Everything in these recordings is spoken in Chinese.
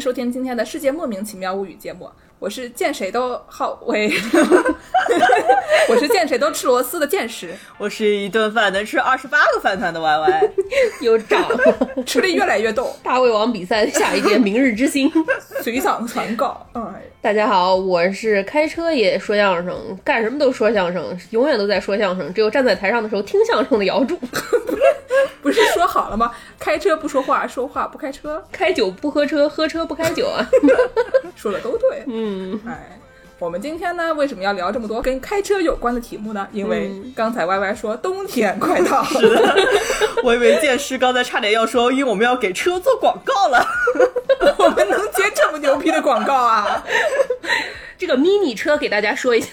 收听今天的世界莫名其妙物语节目，我是见谁都好喂，我是见谁都吃螺丝的见识，我是一顿饭能吃二十八个饭团的 Y Y，又长了。吃的越来越逗，大胃王比赛下一届明日之星。随嗓传告，哎，大家好，我是开车也说相声，干什么都说相声，永远都在说相声，只有站在台上的时候听相声的姚柱。不是说好了吗？开车不说话，说话不开车，开酒不喝车，喝车不开酒啊。说的都对，嗯，哎。我们今天呢，为什么要聊这么多跟开车有关的题目呢？因为刚才 Y Y 说冬天快到，是的，我以为剑师刚才差点要说，因为我们要给车做广告了，我们能接这么牛逼的广告啊！这个 mini 车给大家说一下，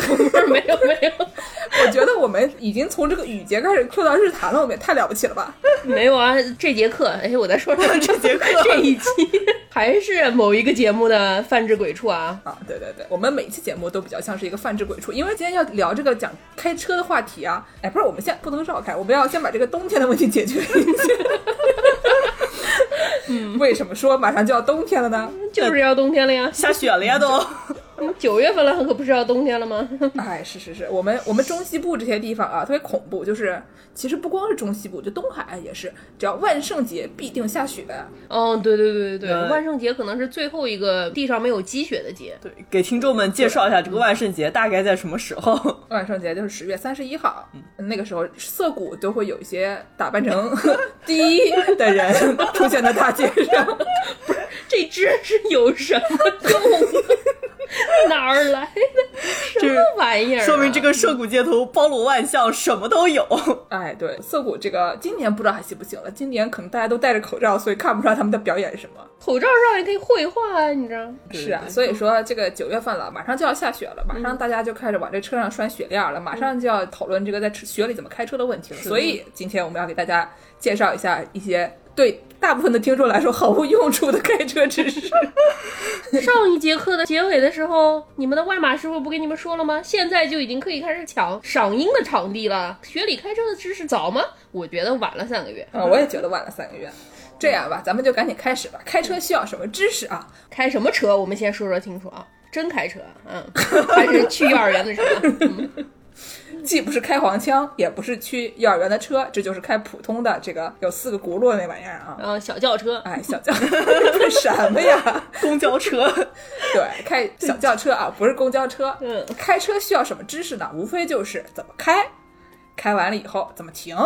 没有没有，我觉得我们已经从这个雨节开始 Q 到日坛了，我们也太了不起了吧？没有啊，这节课，哎，我在说说 这节课这一期还是某一个节目的泛制鬼畜啊啊！对对对，我们每期节目都比较像是一个泛制鬼畜，因为今天要聊这个讲开车的话题啊。哎，不是，我们先不能绕开，我们要先把这个冬天的问题解决一下。嗯，为什么说马上就要冬天了呢？就是要冬天了呀，下雪了呀都。九月份了，可不是要冬天了吗？哎，是是是，我们我们中西部这些地方啊，特别恐怖。就是其实不光是中西部，就东海岸也是，只要万圣节必定下雪。嗯，对对对对对，万圣节可能是最后一个地上没有积雪的节。对，给听众们介绍一下这个万圣节大概在什么时候？万圣节就是十月三十一号，那个时候涩谷都会有一些打扮成第一的人出现在大街上。不是，这只是有什么用？哪儿来的 什么玩意儿？说明这个涩谷街头包罗万象，什么都有。哎，对，涩谷这个今年不知道还行不行了。今年可能大家都戴着口罩，所以看不出来他们的表演是什么。口罩上也可以绘画啊，你知道？是啊，所以说这个九月份了，马上就要下雪了，马上大家就开始往这车上拴雪链了，马上就要讨论这个在雪里怎么开车的问题了。所以今天我们要给大家介绍一下一些对。大部分的听众来说毫无用处的开车知识。上一节课的结尾的时候，你们的外码师傅不跟你们说了吗？现在就已经可以开始抢赏樱的场地了。学理开车的知识早吗？我觉得晚了三个月。啊，我也觉得晚了三个月。这样吧，咱们就赶紧开始吧。开车需要什么知识啊？开什么车？我们先说说清楚啊。真开车，嗯，还是去幼儿园的车。既不是开黄腔，也不是去幼儿园的车，这就是开普通的这个有四个轱辘那玩意儿啊。嗯，小轿车。哎，小轿什么呀？公交车。对，开小轿车啊，不是公交车。嗯，开车需要什么知识呢？无非就是怎么开，开完了以后怎么停。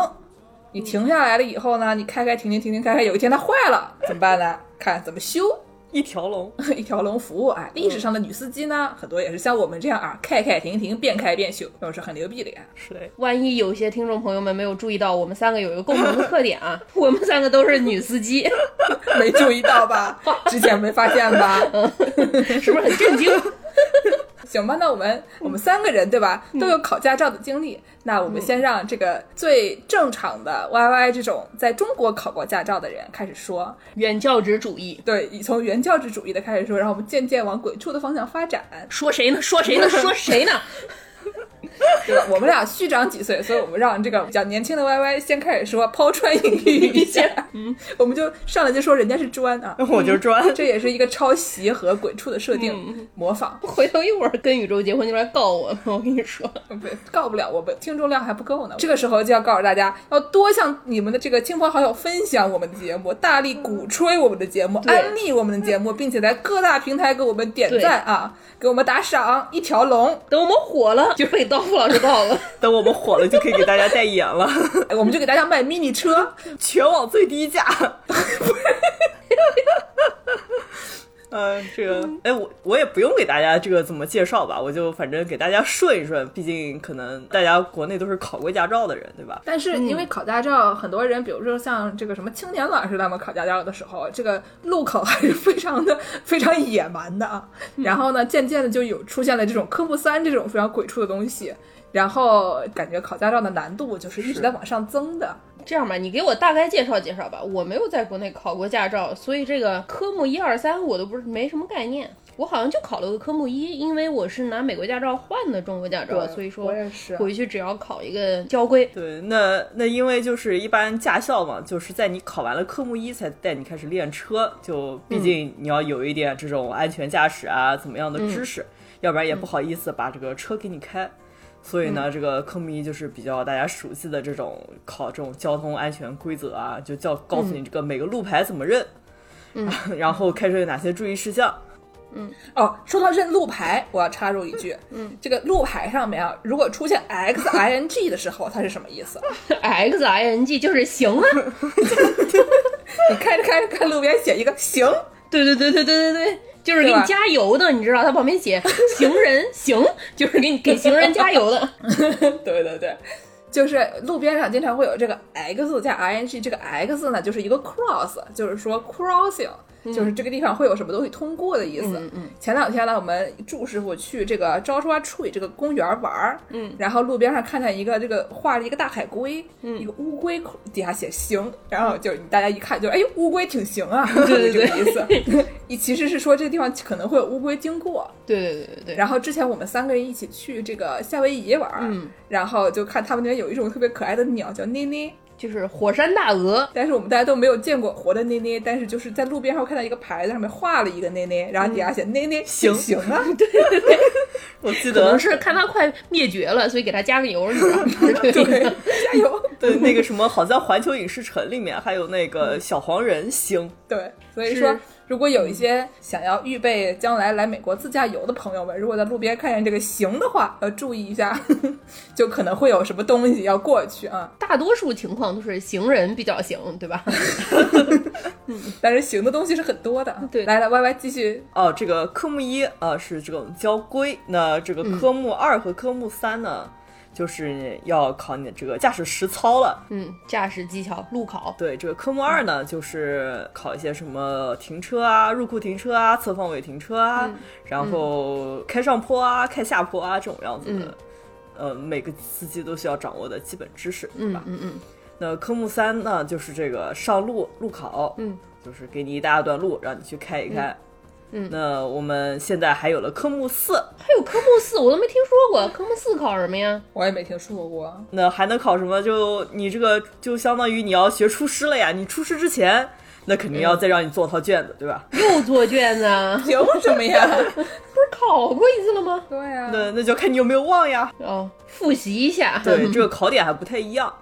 你停下来了以后呢，你开开停停停停开开，有一天它坏了怎么办呢？看怎么修。一条龙，一条龙服务啊，历史上的女司机呢，很多也是像我们这样啊，开开停停，边开边修，都是很牛逼的呀。是的，万一有些听众朋友们没有注意到，我们三个有一个共同的特点啊，我们三个都是女司机，没注意到吧？之前没发现吧？是不是很震惊？行吧，那我们我们三个人对吧，都有考驾照的经历。那我们先让这个最正常的 Y Y 这种在中国考过驾照的人开始说原教旨主义。对，从原教旨主义的开始说，然后我们渐渐往鬼畜的方向发展。说谁呢？说谁呢？说谁呢？对吧？我们俩虚长几岁，所以我们让这个比较年轻的 Y Y 先开始说，抛砖引玉一下。嗯，我们就上来就说人家是砖啊，我就砖，这也是一个抄袭和鬼畜的设定模仿。回头一会儿跟宇宙结婚就来告我，我跟你说，不告不了，我们听众量还不够呢。这个时候就要告诉大家，要多向你们的这个亲朋好友分享我们的节目，大力鼓吹我们的节目，安利我们的节目，并且在各大平台给我们点赞啊，给我们打赏，一条龙。等我们火了，就可以到。付老师到了，等我们火了就可以给大家代言了，我们就给大家卖 mini 车，全网最低价。嗯，这个，哎，我我也不用给大家这个怎么介绍吧，我就反正给大家顺一顺，毕竟可能大家国内都是考过驾照的人，对吧？但是因为考驾照，很多人，比如说像这个什么青年老师他们考驾照的时候，这个路口还是非常的非常野蛮的啊。然后呢，渐渐的就有出现了这种科目三这种非常鬼畜的东西，然后感觉考驾照的难度就是一直在往上增的。这样吧，你给我大概介绍介绍吧。我没有在国内考过驾照，所以这个科目一二三我都不是没什么概念。我好像就考了个科目一，因为我是拿美国驾照换的中国驾照，所以说我也是回去只要考一个交规。对，那那因为就是一般驾校嘛，就是在你考完了科目一才带你开始练车，就毕竟你要有一点这种安全驾驶啊怎么样的知识，要不然也不好意思把这个车给你开。所以呢，这个科目一就是比较大家熟悉的这种考这种交通安全规则啊，就叫告诉你这个每个路牌怎么认，嗯，然后开车有哪些注意事项。嗯。哦，说到认路牌，我要插入一句，嗯，这个路牌上面啊，如果出现 x i n g 的时候，它是什么意思？X I N G 就是行啊，你开着开着看路边写一个行，对对对对对对对，就是给你加油的，你知道，它旁边写 行人行，就是给你给行人加油的。对对对，就是路边上经常会有这个 x 加 i n g，这个 x 呢就是一个 cross，就是说 crossing。就是这个地方会有什么东西通过的意思。嗯嗯。前两天呢，我们祝师傅去这个 Joshua Tree 这个公园玩儿，嗯，然后路边上看见一个这个画了一个大海龟，嗯，一个乌龟底下写行，然后就大家一看就哎乌龟挺行啊，对 对这个意思。你其实是说这个地方可能会有乌龟经过，对对对对对，然后之前我们三个人一起去这个夏威夷玩，嗯，然后就看他们那边有一种特别可爱的鸟叫捏捏，就是火山大鹅。但是我们大家都没有见过活的捏捏，但是就是在路边上看到一个牌子上面画了一个捏捏，然后底下写捏捏行行啊，对对对 我记得可能是看它快灭绝了，所以给它加个油，你知道吗？对对，加油，对那个什么，好像环球影视城里面还有那个小黄人行，对，所以说。如果有一些想要预备将来来美国自驾游的朋友们，如果在路边看见这个“行”的话，要注意一下，就可能会有什么东西要过去啊。大多数情况都是行人比较行，对吧？但是行的东西是很多的啊。对来来，Y Y 继续。哦，这个科目一呃是这种交规，那这个科目二和科目三呢，就是要考你的这个驾驶实操了。嗯，驾驶技巧路考。对，这个科目二呢，就是考一些什么停车啊、入库停车啊、侧方位停车啊，然后开上坡啊、开下坡啊这种样子的，呃，每个司机都需要掌握的基本知识，对吧？嗯嗯那科目三呢，就是这个上路路考，嗯，就是给你一大段路让你去开一开。嗯那我们现在还有了科目四，还有科目四，我都没听说过。科目四考什么呀？我也没听说过。那还能考什么？就你这个就相当于你要学出师了呀。你出师之前，那肯定要再让你做套卷子，对吧？又做卷子啊？凭什么呀？不是考过一次了吗？对呀、那那就看你有没有忘呀。哦，复习一下。对，这个考点还不太一样，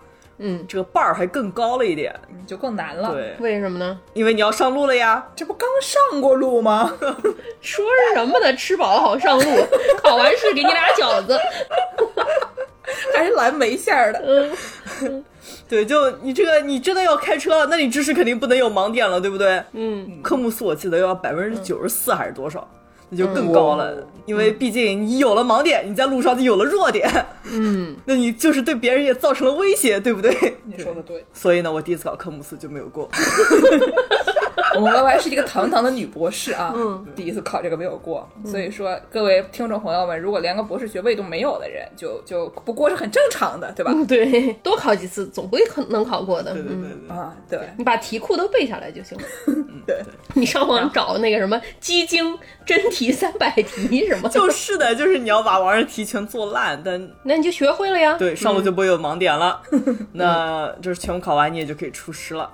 嗯，这个 bar 还更高了一点。就更难了。，对，为什么呢？因为你要上路了呀。这不刚上过路吗？说什么呢？吃饱了好上路，考完试给你俩饺子。还是蓝莓馅儿的？嗯对，就你这个，你真的要开车了，那你知识肯定不能有盲点了，对不对？嗯，科目四我记得要百分之九十四还是多少，那就更高了。嗯因为毕竟你有了盲点，你在路上就有了弱点，嗯，那你就是对别人也造成了威胁，对不对？你说的对。所以呢，我第一次考科目四就没有过。我们 Y Y 是一个堂堂的女博士啊，嗯第一次考这个没有过，所以说各位听众朋友们，如果连个博士学位都没有的人，就就不过是很正常的，对吧？对，多考几次总会可能考过的。对对对嗯，对，啊，对你把题库都背下来就行了。对，你上网找那个什么基精真题三百题什么，就是的，就是你要把网上题全做烂，但 那你就学会了呀。对上路就不会有盲点了。那就是全部考完，你也就可以出师了。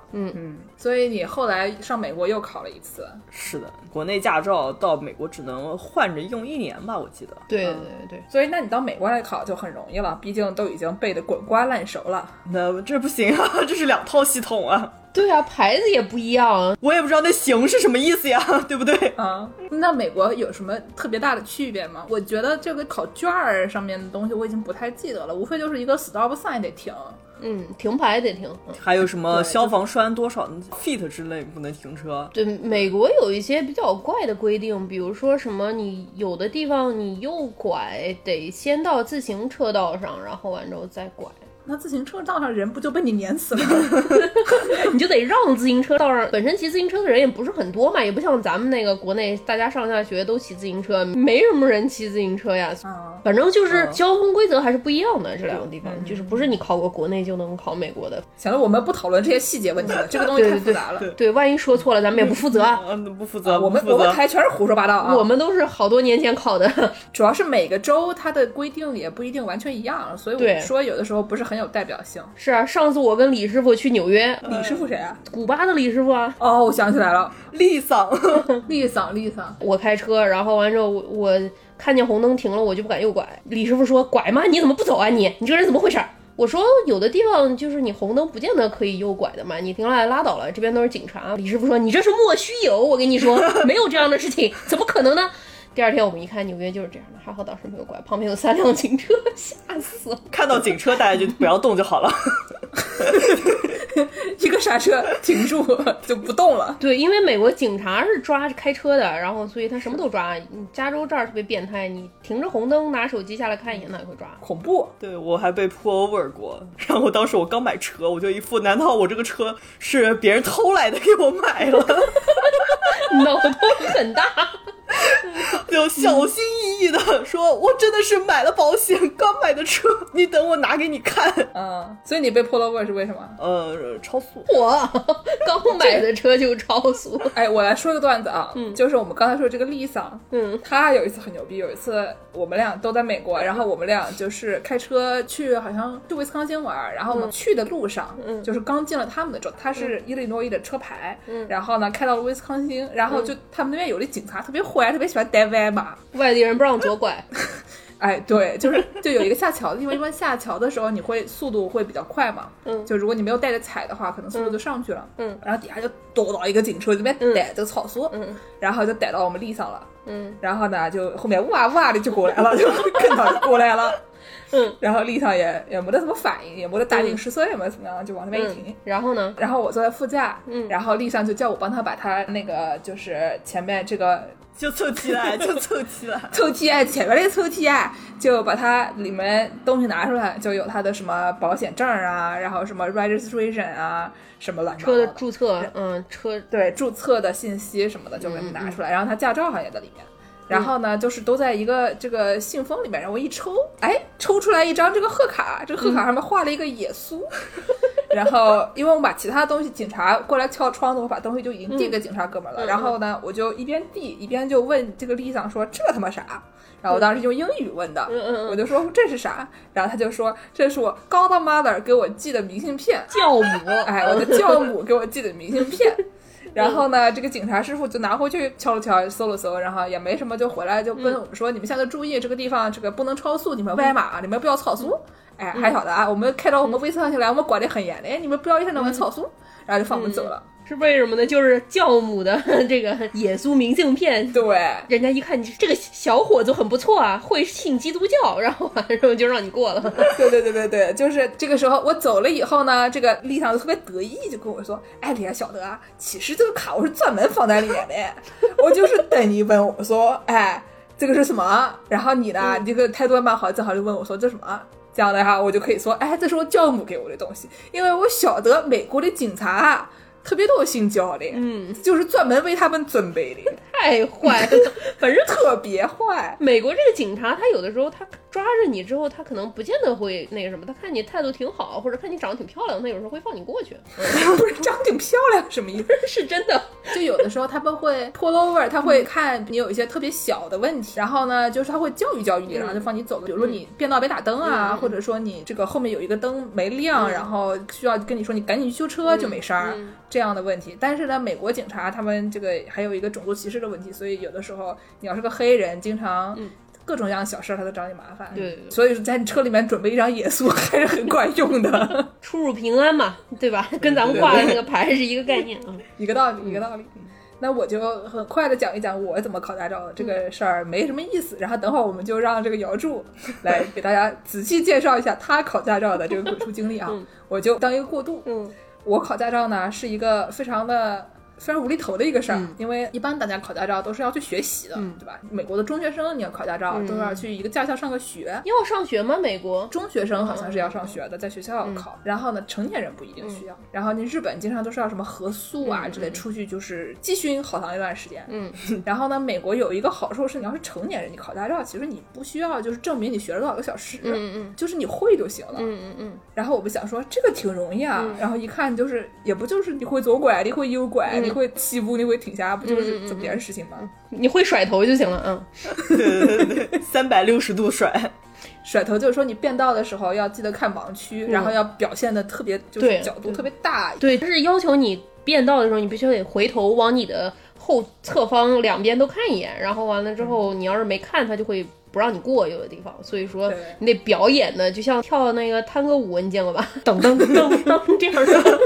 所以你后来上美国又考了一次，是的，国内驾照到美国只能换着用一年吧，我记得。对对对所以那你到美国来考就很容易了，毕竟都已经背得滚瓜烂熟了。那这不行啊，这是两套系统啊，对啊，牌子也不一样。我也不知道那“行”是什么意思呀，对不对？啊，那美国有什么特别大的区别吗？我觉得这个考卷儿上面的东西我已经不太记得了，无非就是一个 stop sign 得停。嗯，停牌得停。嗯还有什么消防栓多少 feet 之类不能停车？对，美国有一些比较怪的规定，比如说什么，你有的地方你右拐得先到自行车道上，然后完之后再拐。那自行车道上人不就被你碾死了吗？你就得让自行车道上本身骑自行车的人也不是很多嘛，也不像咱们那个国内大家上下学都骑自行车，没什么人骑自行车呀。啊，反正就是交通规则还是不一样的，这两个地方就是不是你考过国内就能考美国的。行了，我们不讨论这些细节问题了，这个东西太复杂了。对，万一说错了，咱们也不负责啊。嗯，不负责，我们我们台全是胡说八道啊！我们都是好多年前考的，主要是每个州它的规定也不一定完全一样，所以我们说有的时候不是很有代表性。是啊。上次我跟李师傅去纽约，李师傅谁啊？古巴的李师傅啊，哦，我想起来了，丽桑，丽桑，丽桑。我开车，然后完之后我我看见红灯停了，我就不敢右拐。李师傅说：“拐吗？你怎么不走啊你？你这个人怎么回事儿？”我说：“有的地方就是你红灯不见得可以右拐的嘛，你停下来拉倒了，这边都是警察。”李师傅说：“你这是莫须有，我跟你说，没有这样的事情，怎么可能呢？”第二天我们一看，纽约就是这样的，还好当时没有拐，旁边有三辆警车，吓死了。看到警车大家就不要动就好了。一个刹车停住就不动了。对，因为美国警察是抓开车的，然后所以他什么都抓。嗯加州这儿特别变态，你停着红灯拿手机下来看一眼，他也会抓。恐怖！对我还被 pull over 过，然后当时我刚买车，我就一副难道我这个车是别人偷来的给我买了，脑洞很大。就小心翼翼的说，我真的是买了保险，刚买的车，你等我拿给你看。嗯，所以你被 pull over 是为什么？呃，超速。我刚买的车就超速，哎，我来说个段子啊，嗯。就是我们刚才说这个丽桑，嗯，她有一次很牛逼，有一次我们俩都在美国，然后我们俩就是开车去，好像去威斯康星玩，然后我们去的路上，嗯。就是刚进了他们的州，他是伊利诺伊的车牌，嗯，然后呢开到了威斯康星，然后就他们那边有的警察特别坏，特别喜欢带歪嘛，外地人不让左拐，哎，对，就是就有一个下桥的地方，一般下桥的时候你会速度会比较快嘛，嗯。就如果你没有带着踩的话，可能速度就上去了，嗯，然后底下就躲到一个警车这边逮这个超速，嗯。然后就逮到我们地上了，嗯。然后呢就后面哇哇的就过来了，就跟到就过来了，嗯，然后立上也也没得什么反应，也没得大惊失色，也没得怎么样，就往那边一停。嗯，然后呢？然后我坐在副驾，嗯。然后立上就叫我帮他把他那个就是前面这个就凑齐了，就凑齐了。抽屉啊，前面那个抽屉啊，就把它里面东西拿出来，就有他的什么保险证啊，然后什么 registration 啊，什么乱七八车的糟的，注册，嗯，车对注册的信息什么的就给他拿出来，然后他驾照好像也在里面。然后呢，就是都在一个这个信封里面，然后我一抽，哎，抽出来一张这个贺卡，这个贺卡上面画了一个耶稣。然后，因为我把其他东西，警察过来敲窗子，我把东西就已经递给警察哥们儿了。嗯然后呢，我就一边递一边就问这个丽桑说：“这他妈啥？”然后我当时用英语问的，我就说这是啥？然后他就说这是我 godmother 给我寄的明信片，教母，哎，我的教母给我寄的明信片。然后呢，这个警察师傅就拿回去敲了敲，搜了搜，然后也没什么，就回来就跟我们说：“你们现在注意，这个地方这个不能超速，你们歪马，你们不要超速。”哎，还晓得啊，我们开到我们威斯康星来，我们管得很严的，哎，你们不要一天到晚超速，然后就放我们走了。是为什么呢？就是教母的 这个耶稣明信片。对，人家一看你这个小伙子很不错啊，会信基督教，然后完之后就让你过了。对对对对对，就是这个时候我走了以后呢，这个丽桑就特别得意，就跟我说：“哎，你还晓得啊？其实这个卡我是专门放在里面的，我就是等你问我说，哎，这个是什么？然后你呢，你这个态度还蛮好，正好就问我说这什么？这样的哈，我就可以说，哎，这是我教母给我的东西，因为我晓得美国的警察啊特别多性教的，嗯，就是专门为他们准备的，太坏了，反正特别坏。美国这个警察，他有的时候他抓着你之后，他可能不见得会那个什么，他看你态度挺好，或者看你长得挺漂亮，他有时候会放你过去，不是长得挺漂亮什么意思？是真的。就有的时候他们会 pull over，他会看你有一些特别小的问题，然后呢，就是他会教育教育你，然后就放你走。比如说你变道没打灯啊，嗯。或者说你这个后面有一个灯没亮，然后需要跟你说你赶紧去修车就没事儿、嗯这样的问题。但是呢，美国警察他们这个还有一个种族歧视的问题，所以有的时候你要是个黑人，经常。各种各样的小事儿他都找你麻烦，嗯对所以说在车里面准备一张野宿还是很管用的，出入平安嘛，对吧？跟咱们挂的那个牌是一个概念啊。一个道理，一个道理。那我就很快的讲一讲我怎么考驾照的这个事儿，没什么意思。然后等会儿我们就让这个姚柱来给大家仔细介绍一下他考驾照的这个鬼畜经历啊。嗯我就当一个过渡。嗯我考驾照呢是一个非常的非常无厘头的一个事儿，嗯因为一般大家考驾照都是要去学习的，嗯对吧？美国的中学生你要考驾照，都要去一个驾校上个学。要上学吗？美国？中学生好像是要上学的，在学校嗯考。然后呢，成年人不一定需要。然后那日本经常都是要什么合宿啊之类，出去就是集训好长一段时间。嗯，然后呢，美国有一个好处是，你要是成年人，你考驾照，其实你不需要就是证明你学了多少个小时，嗯嗯就是你会就行了。嗯嗯嗯，然后我们想说这个挺容易啊，然后一看就是也不就是你会左拐，你会右拐，嗯你会起步，你会停下，不就是这么点事情吗？你会甩头就行了。嗯，三百六十度甩，甩头就是说你变道的时候要记得看盲区，然后要表现的特别就是角度特别大，对，就是要求你变道的时候，你必须得回头往你的后侧方两边都看一眼，然后完了之后，你要是没看，他就会不让你过有的地方。所以说你得表演的，就像跳那个探戈舞，你见过吧？噔噔噔噔这样的。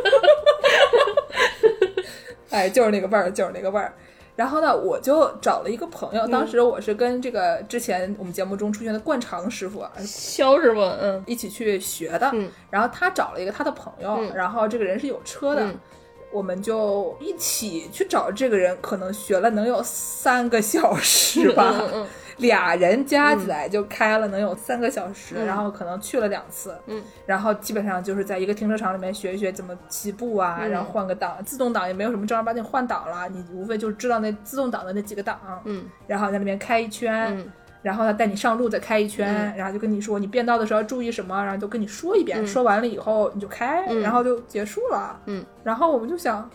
哎，就是那个味儿，就是那个味儿。然后呢，我就找了一个朋友，当时我是跟这个之前我们节目中出现的灌肠师傅啊肖师傅，嗯一起去学的。嗯然后他找了一个他的朋友，嗯然后这个人是有车的。嗯我们就一起去找这个人，可能学了能有三个小时吧，俩人加起来就开了能有三个小时，嗯。然后可能去了两次，嗯，然后基本上就是在一个停车场里面学一学怎么起步啊，嗯。然后换个档，自动挡也没有什么正儿八经换挡了，你无非就知道那自动挡的那几个档，嗯。然后在那边开一圈，嗯。然后他带你上路再开一圈，嗯。然后就跟你说你变道的时候要注意什么，然后就跟你说一遍，嗯。说完了以后你就开，嗯。然后就结束了，嗯，然后我们就想，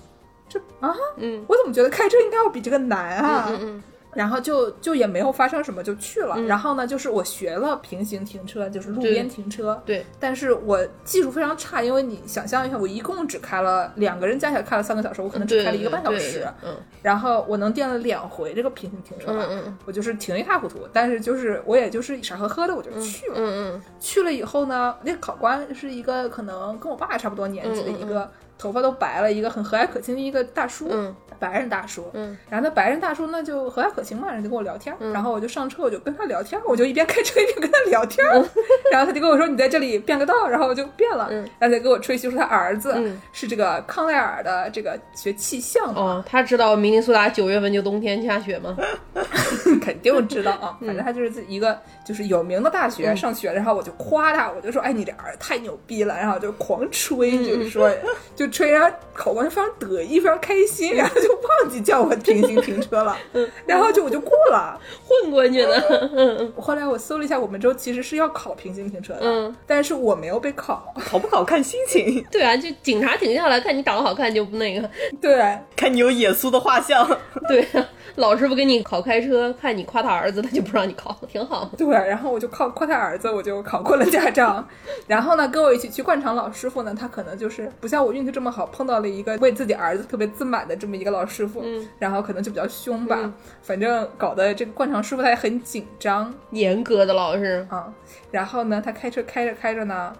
这啊，嗯。我怎么觉得开车应该要比这个难啊？嗯嗯然后就就也没有发生什么，就去了。嗯然后呢，就是我学了平行停车，就是路边停车。对，但是我技术非常差，因为你想象一下，我一共只开了两个人加起来开了三个小时，我可能只，开了一个半小时。嗯然后我能垫了两回这个平行停车吧，嗯嗯我就是停一塌糊涂。但是就是我也就是傻呵呵的我就去了。嗯嗯去了以后呢，那个考官是一个可能跟我爸差不多年纪的一个。头发都白了，一个很和蔼可亲的一个大叔，嗯。白人大叔，嗯。然后那白人大叔那就和蔼可亲嘛，人就跟我聊天，然后我就上车，我就跟他聊天，我就一边开车一边跟他聊天，然后他就跟我说你在这里变个道，然后我就变了，嗯。然后再给我吹嘘说他儿子嗯。是这个康奈尔的这个学气象的，哦，他知道明尼苏达九月份就冬天下雪吗？肯定知道啊，嗯。反正他就是一个就是有名的大学上学，然后我就夸他，我就说哎你这儿子太牛逼了，然后就狂吹，嗯。就是说就吹，然后考官就非常得意，非常开心，然后就忘记叫我平行停车了，嗯然后就我就过了。混过去了。嗯后来我搜了一下，我们州其实是要考平行停车的，嗯，但是我没有被考。考不考看心情，对啊，就警察停下来看你长得好看就不那个。对，看你有耶稣的画像。对啊，老师傅给你考开车，看你夸他儿子，他就不让你考，挺好。对，然后我就靠夸他儿子，我就考过了驾照。然后呢，跟我一起去灌肠老师傅呢，他可能就是不像我运气这么好，碰到了一个为自己儿子特别自满的这么一个老师傅，嗯然后可能就比较凶吧。嗯反正搞得这个灌肠师傅他也很紧张严格的老师，啊。然后呢，他开车开着开着呢，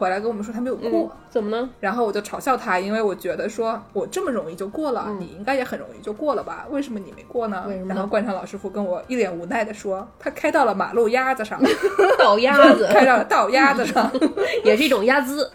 回来跟我们说他没有过。嗯，怎么呢？然后我就嘲笑他，因为我觉得说我这么容易就过了，嗯你应该也很容易就过了吧？为什么你没过呢？然后灌肠老师傅跟我一脸无奈的说，他开到了马路牙子上，倒鸭子 开到了 倒鸭子上，也是一种鸭姿，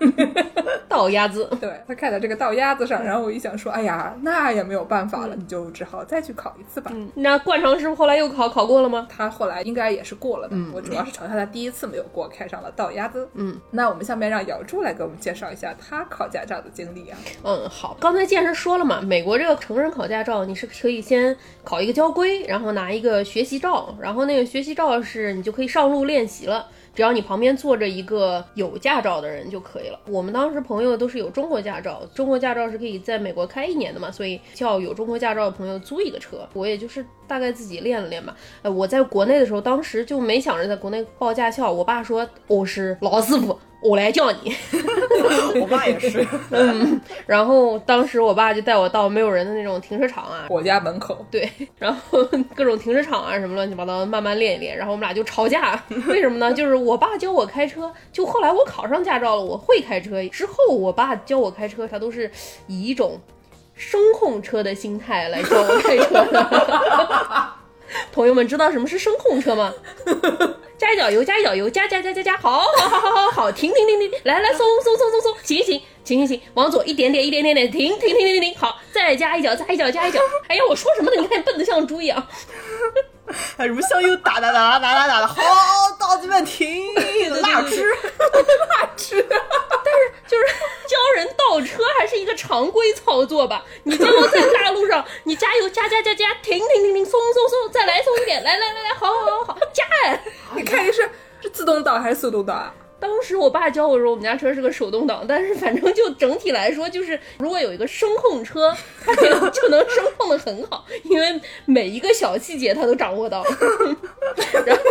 倒鸭子。对他开到这个倒鸭子上。然后我一想说，哎呀，那也没有办法了，你就只好再去考一次吧。嗯，那灌肠师傅后来又考，考过了吗？他后来应该也是过了的，我主要是嘲笑他第一次没有过，开上了倒鸭子。嗯，那我们下面让姚柱来给我们介绍一下他考驾照的经历啊。嗯，好。刚才健身说了嘛，美国这个成人考驾照，你是可以先考一个交规，然后拿一个学习照，然后那个学习照是你就可以上路练习了。只要你旁边坐着一个有驾照的人就可以了。我们当时朋友都是有中国驾照，中国驾照是可以在美国开一年的嘛，所以叫有中国驾照的朋友租一个车。我也就是大概自己练了练吧。呃，我在国内的时候，当时就没想着在国内报驾校。我爸说我是老师傅，我来叫你。我爸也是，嗯然后当时我爸就带我到没有人的那种停车场啊，我家门口，对，然后各种停车场啊什么乱七八糟，慢慢练一练。然后我们俩就吵架，为什么呢？就是我爸教我开车，就后来我考上驾照了，我会开车之后，我爸教我开车，他都是以一种声控车的心态来教我开车的。朋友们知道什么是声控车吗？加一脚油，加一脚油，加加加加加，好好好好好好，停停停停，来来松松松松松，行行，行行行，往左一点点，一点点点，停停停停停，好，再加一脚，再一脚，加一脚。哎呀，我说什么呢？你看笨的像猪一样。还什么香油打打打打打打打的，好，到这边停，辣吃，辣吃。就是教人倒车还是一个常规操作吧？你最后在大路上，你加油加加加加，停停停停，松松松，再来松一点，来来来来，好好好好，加哎！你看你是是自动挡还是手动挡啊？当时我爸教我说，我们家车是个手动挡，但是反正就整体来说，就是如果有一个声控车，它就就能声控的很好，因为每一个小细节它都掌握到。然后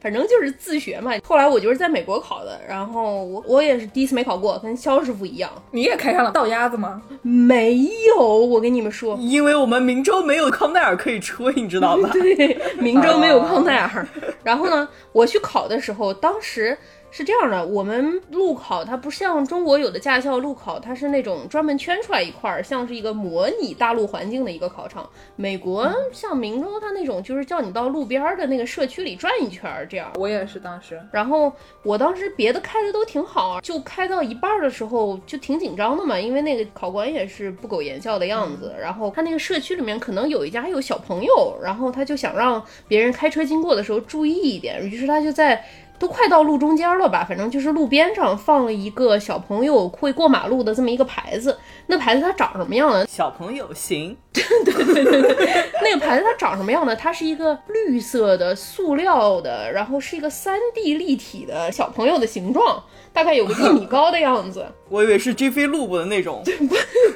反正就是自学嘛。后来我就是在美国考的，然后我我也是第一次没考过，跟肖师傅一样。你也开上了倒鸭子吗？没有，我跟你们说，因为我们明州没有康奈尔可以吹，你知道吧？对，明州没有康奈尔。然后呢，我去考的时候，当时。是这样的，我们路考它不像中国有的驾校路考，它是那种专门圈出来一块儿，像是一个模拟大陆环境的一个考场。美国像明州，它那种就是叫你到路边的那个社区里转一圈儿，这样。我也是当时，然后我当时别的开的都挺好，就开到一半的时候就挺紧张的嘛，因为那个考官也是不苟言笑的样子。然后他那个社区里面可能有一家有小朋友，然后他就想让别人开车经过的时候注意一点，于是他就在。都快到路中间了吧？反正就是路边上放了一个小朋友会过马路的这么一个牌子。那牌子它长什么样呢？小朋友型。对对对对对，那个牌子它长什么样呢？它是一个绿色的塑料的，然后是一个三 D 立体的小朋友的形状。大概有个一米高的样子，我以为是 G 飞路布的那种，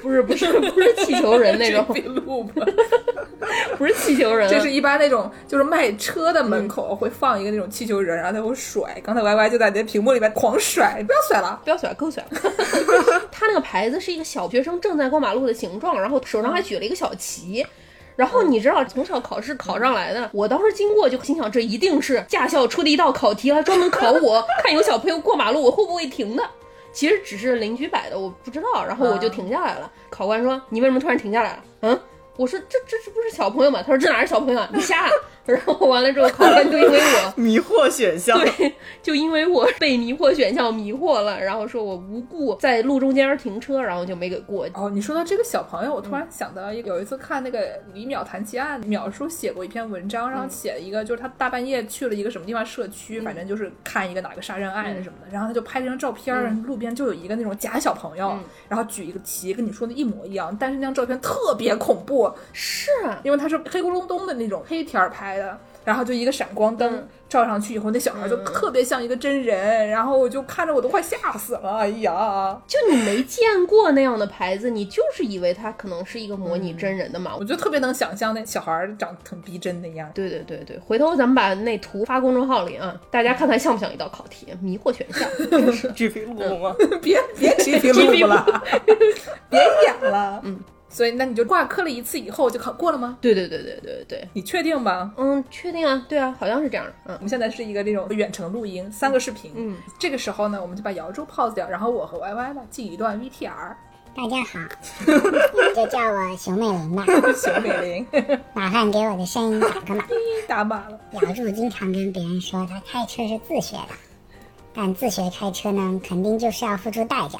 不是不是不是气球人那种 G 飞路布，不是气球人，这是一般那种就是卖车的门口会放一个那种气球人，然后他会甩。刚才 Y Y 就在那屏幕里面狂甩，不要甩了，不要甩，够甩了。他那个牌子是一个小学生正在过马路的形状，然后手上还举了一个小旗。然后你知道从小考试考上来的，我当时经过就心想，这一定是驾校出的一道考题，来专门考我，看有小朋友过马路我会不会停的。其实只是邻居摆的，我不知道。然后我就停下来了。考官说：“你为什么突然停下来了？”嗯。我说这这这不是小朋友吗？他说这哪是小朋友啊，你瞎。然后完了之后，考官就因为我 迷惑选 项，对，就因为我被迷惑选项迷惑了，然后说我无故在路中间停车，然后就没给过。哦，你说到这个小朋友，我突然想到一个，有一次看那个李淼谈奇案，淼叔写过一篇文章，然后写了一个，就是他大半夜去了一个什么地方社区，反正就是看一个哪个杀人案什么的，然后他就拍了张照片，路边就有一个那种假小朋友，然后举一个旗，跟你说的一模一样，但是那张照片特别恐怖，是。因为它是黑咕隆咚的那种黑天儿拍的，然后就一个闪光灯照上去以后，那小孩就特别像一个真人，然后我就看着我都快吓死了，哎呀！就你没见过那样的牌子，你就是以为它可能是一个模拟真人的嘛？我就特别能想象那小孩长得很逼真的样。对对对对，回头咱们把那图发公众号里啊，大家看看像不像一道考题？迷惑选项。G P 录吗？别别 G P 录了，别演了。嗯。所以，那你就挂科了一次以后就考过了吗？对对对对对对，你确定吗？嗯，确定啊，对啊，好像是这样的。嗯，我们现在是一个那种远程录音，三个视频。嗯，这个时候呢，我们就把瑶柱 pause 掉，然后我和 Y Y 呢进一段 VTR。大家好，你们就叫我熊美玲吧。熊美玲，麻烦给我的声音打个码。打码了。瑶柱经常跟别人说他开车是自学的，但自学开车呢，肯定就是要付出代价。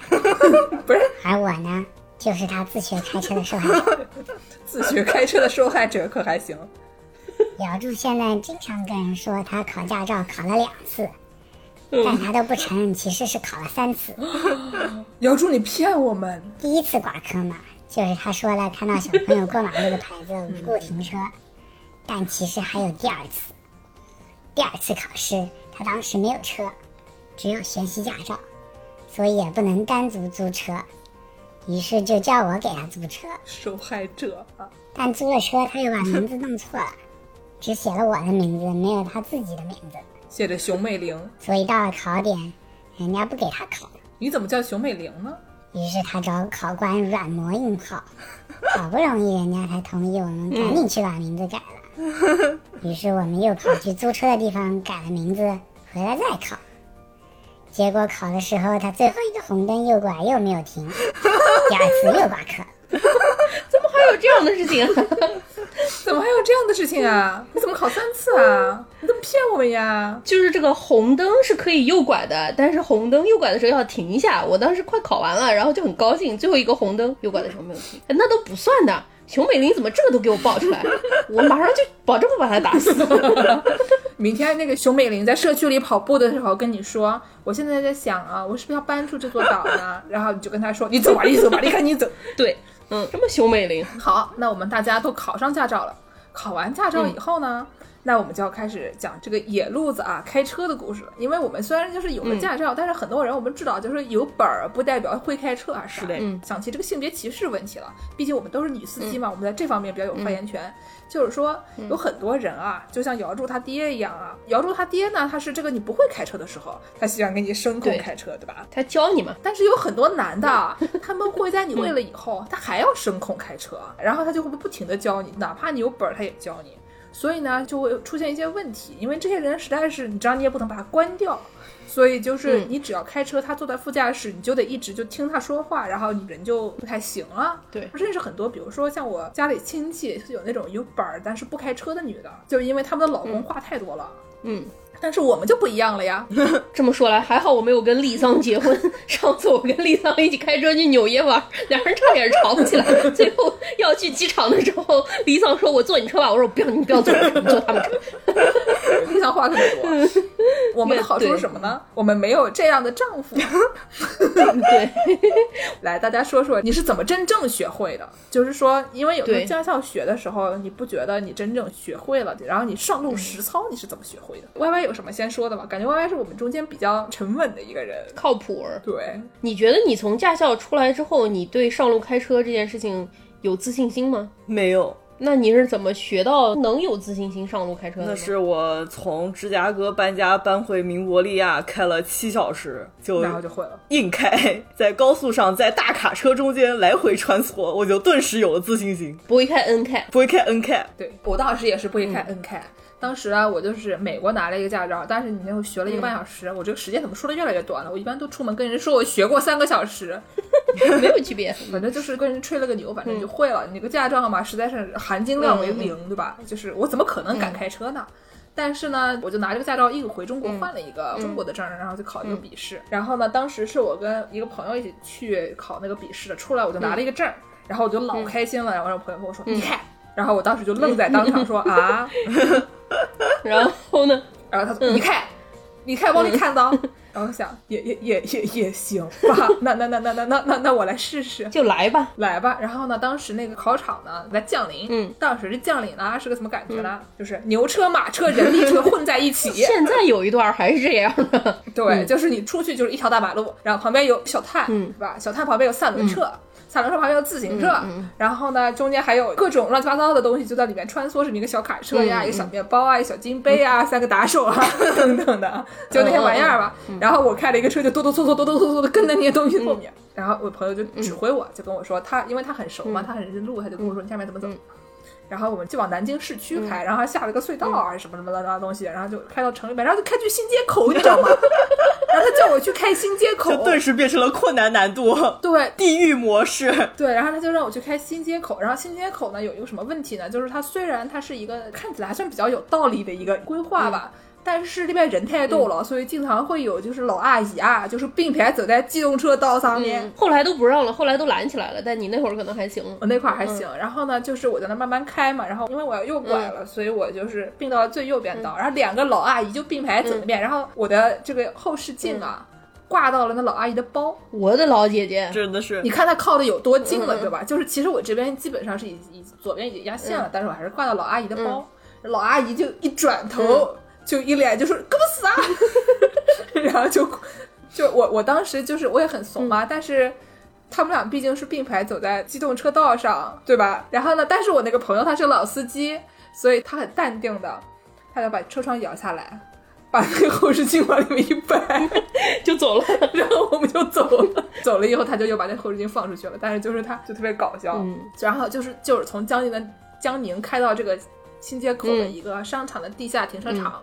不是，而我呢？就是他自学开车的受害者，自学开车的受害者可还行？姚柱现在经常跟人说他考驾照考了两次，但他都不承认其实是考了三次。姚柱，你骗我们！第一次挂科嘛，就是他说了看到小朋友过马路的牌子无故停车，但其实还有第二次。第二次考试，他当时没有车，只有学习驾照，所以也不能单独租车。于是就叫我给他租车，受害者啊！但租了车，他又把名字弄错了，只写了我的名字，没有他自己的名字，写着熊美玲。所以到了考点，人家不给他考。你怎么叫熊美玲呢？于是他找考官软磨硬泡，好不容易人家才同意我们赶紧去把名字改了。于是我们又跑去租车的地方改了名字，回来再考。结果考的时候，他最后一个红灯右拐又没有停，第二次又挂科。怎么还有这样的事情？怎么还有这样的事情啊？你怎么考三次啊？你怎么骗我们呀？就是这个红灯是可以右拐的，但是红灯右拐的时候要停一下。我当时快考完了，然后就很高兴，最后一个红灯右拐的时候没有停，哎那都不算的。熊美玲怎么这个都给我爆出来？我马上就保证不把他打死。明天那个熊美玲在社区里跑步的时候跟你说，我现在在想啊，我是不是要搬出这座岛呢？然后你就跟他说，你走吧，你走吧，你赶紧走。对，嗯，什么熊美玲？好，那我们大家都考上驾照了。考完驾照以后呢，那我们就要开始讲这个野路子啊开车的故事了。因为我们虽然就是有了驾照，但是很多人我们知道，就是有本儿不代表会开车啊，是的，嗯想起这个性别歧视问题了，毕竟我们都是女司机嘛，我们在这方面比较有发言权。就是说，有很多人啊，就像姚柱他爹一样啊，姚柱他爹呢，他是这个你不会开车的时候，他喜欢给你声控开车，对吧？他教你嘛？但是有很多男的啊，他们会在你 会了以后，他还要声控开车，然后他就会不停的教你，哪怕你有本儿，他也教你。所以呢，就会出现一些问题，因为这些人实在是，你知道你也不能把他关掉，所以就是嗯你只要开车，他坐在副驾驶，你就得一直就听他说话，然后你人就不太行了。对我认识很多，比如说像我家里亲戚有那种有本儿但是不开车的女的，就因为他们的老公话太多了。嗯，但是我们就不一样了呀，这么说来，还好我没有跟丽桑结婚。上次我跟丽桑一起开车去纽约玩，两人差点吵起来。最后要去机场的时候，丽桑说：“我坐你车吧。”我说：“我不要，你不要坐我车，你坐他们车。丽桑话特别多。我们的好处是什么呢？我们没有这样的丈夫。”对，来，大家说说你是怎么真正学会的？就是说，因为有时候驾校学的时候，你不觉得你真正学会了，然后你上路实操你是怎么学会的？Y Y 有什么先说的吗？感觉 Y Y 是我们中间比较沉稳的一个人。靠谱儿。对，你觉得你从驾校出来之后，你对上路开车这件事情有自信心吗？没有，那你是怎么学到能有自信心上路开车的？那是我从芝加哥搬家搬回明伯利亚，开了七小时，就然后就会了。硬开，在高速上，在大卡车中间来回穿梭，我就顿时有了自信心。不会开 N 开，不会开 N 开，对我当时也是不会开 N 开。当时啊，我就是美国拿了一个驾照，但是你那会学了一个半小时，我这个时间怎么说的越来越短了？我一般都出门跟人说我学过三个小时，没有区别。反正就是跟人吹了个牛，反正就会了。你那个驾照嘛，实在是含金量为零，对吧？就是我怎么可能敢开车呢？但是呢，我就拿这个驾照硬回中国换了一个中国的证儿，然后就考一个笔试。然后呢，当时是我跟一个朋友一起去考那个笔试的，出来我就拿了一个证儿，然后我就老开心了。然后我朋友跟我说：“你看。”然后我当时就愣在当场说：“ 啊！” 然后呢？然后他说：“你看，你看，往里看到。” 然后想也也也也也行吧，那那那那那那那那我来试试。就来吧。来吧，然后呢，当时那个考场呢在降临，嗯，当时这降临呢是个什么感觉呢？就是牛车、马车、人力车混在一起，现在有一段还是这样的。对，就是你出去就是一条大马路，然后旁边有小探，嗯是吧？小探旁边有三轮车。三轮车旁边有自行车，嗯然后呢，中间还有各种乱七八糟的东西就在里面穿梭，什么一个小卡车呀，嗯一个小面包啊，一个小金杯啊，三个打手啊，等等的，就那些玩意儿吧。嗯 然后我开了一个车，就哆哆嗦嗦、哆哆嗦嗦的跟在那些东西后面。然后我朋友就嗯指挥我，就跟我说，他因为他很熟嘛，他很认路，他就跟我说你下面怎么走。嗯然后我们就往南京市区开，然后还下了个隧道啊，什么什么乱七八糟东西，然后就开到城里面，然后就开去新街口，你知道吗？然后他叫我去开新街口就，顿时变成了困难难度，对地狱模式。对，然后他就让我去开新街口，然后新街口呢有一个什么问题呢？就是它虽然它是一个看起来还算比较有道理的一个规划吧。但是这边人太多了，所以经常会有就是老阿姨啊，就是并排走在机动车道上面。嗯，后来都不让了，后来都拦起来了。但你那会儿可能还行。我那块儿还行，然后呢，就是我在那慢慢开嘛，然后因为我要右拐了，所以我就是并到了最右边道，然后两个老阿姨就并排走那边，然后我的这个后视镜啊、挂到了那老阿姨的包，我的老姐姐，真的是。你看她靠的有多近了，对吧？就是其实我这边基本上是已已左边已经压线了，但是我还是挂到老阿姨的包，老阿姨就一转头、就一脸就说跟我死啊，然后就就我我当时就是我也很怂嘛，但是。他们俩毕竟是并排走在机动车道上，对吧？然后呢，但是我那个朋友他是老司机，所以他很淡定的，他就把车窗摇下来，把那个后视镜往里面一摆，就走了。然后我们就走了。走了以后，他就又把那后视镜放出去了。但是就是他就特别搞笑，嗯然后就是就是从江宁的江宁开到这个新街口的一个商场的地下停车场，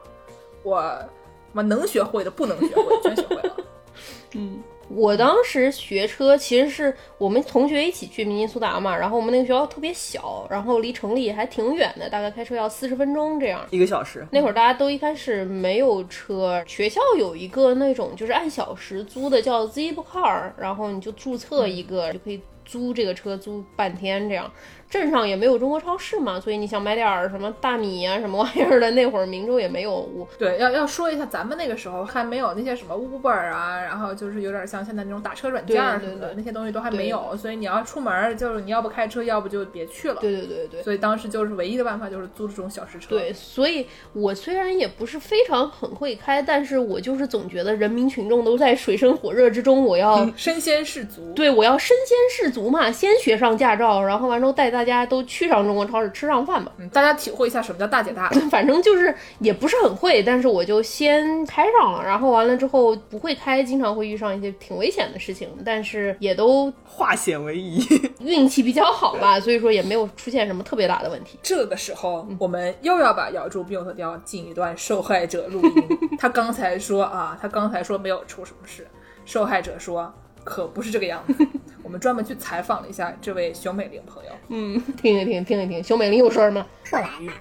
我我能学会的不能学会全学会了。嗯，我当时学车其实是我们同学一起去明尼苏达嘛，然后我们那个学校特别小，然后离城里还挺远的，大概开车要四十分钟这样。一个小时。那会儿大家都一开始没有车，学校有一个那种就是按小时租的叫 Zipcar，然后你就注册一个就可以租这个车租半天这样。镇上也没有中国超市嘛，所以你想买点儿什么大米啊什么玩意儿的，那会儿明州也没有。对，要要说一下，咱们那个时候还没有那些什么 Uber 啊，然后就是有点像现在那种打车软件儿什么的，对对对那些东西都还没有，所以你要出门儿，就是你要不开车，要不就别去了。对对对对。所以当时就是唯一的办法就是租这种小时车。对，所以我虽然也不是非常很会开，但是我就是总觉得人民群众都在水深火热之中，我要身先士卒。对我要身先士卒嘛，先学上驾照，然后完之后带大家都去上中国超市吃上饭吧。嗯，大家体会一下什么叫大姐大。反正就是也不是很会，但是我就先开上了，然后完了之后不会开，经常会遇上一些挺危险的事情，但是也都化险为夷。运气比较好吧，所以说也没有出现什么特别大的问题。这个时候，我们又要把咬住病特调进一段受害者录音。他刚才说啊，他刚才说没有出什么事，受害者说可不是这个样子。我们专门去采访了一下这位熊美玲朋友。嗯，听一听，听一听，熊美玲有事儿吗？后来嘛，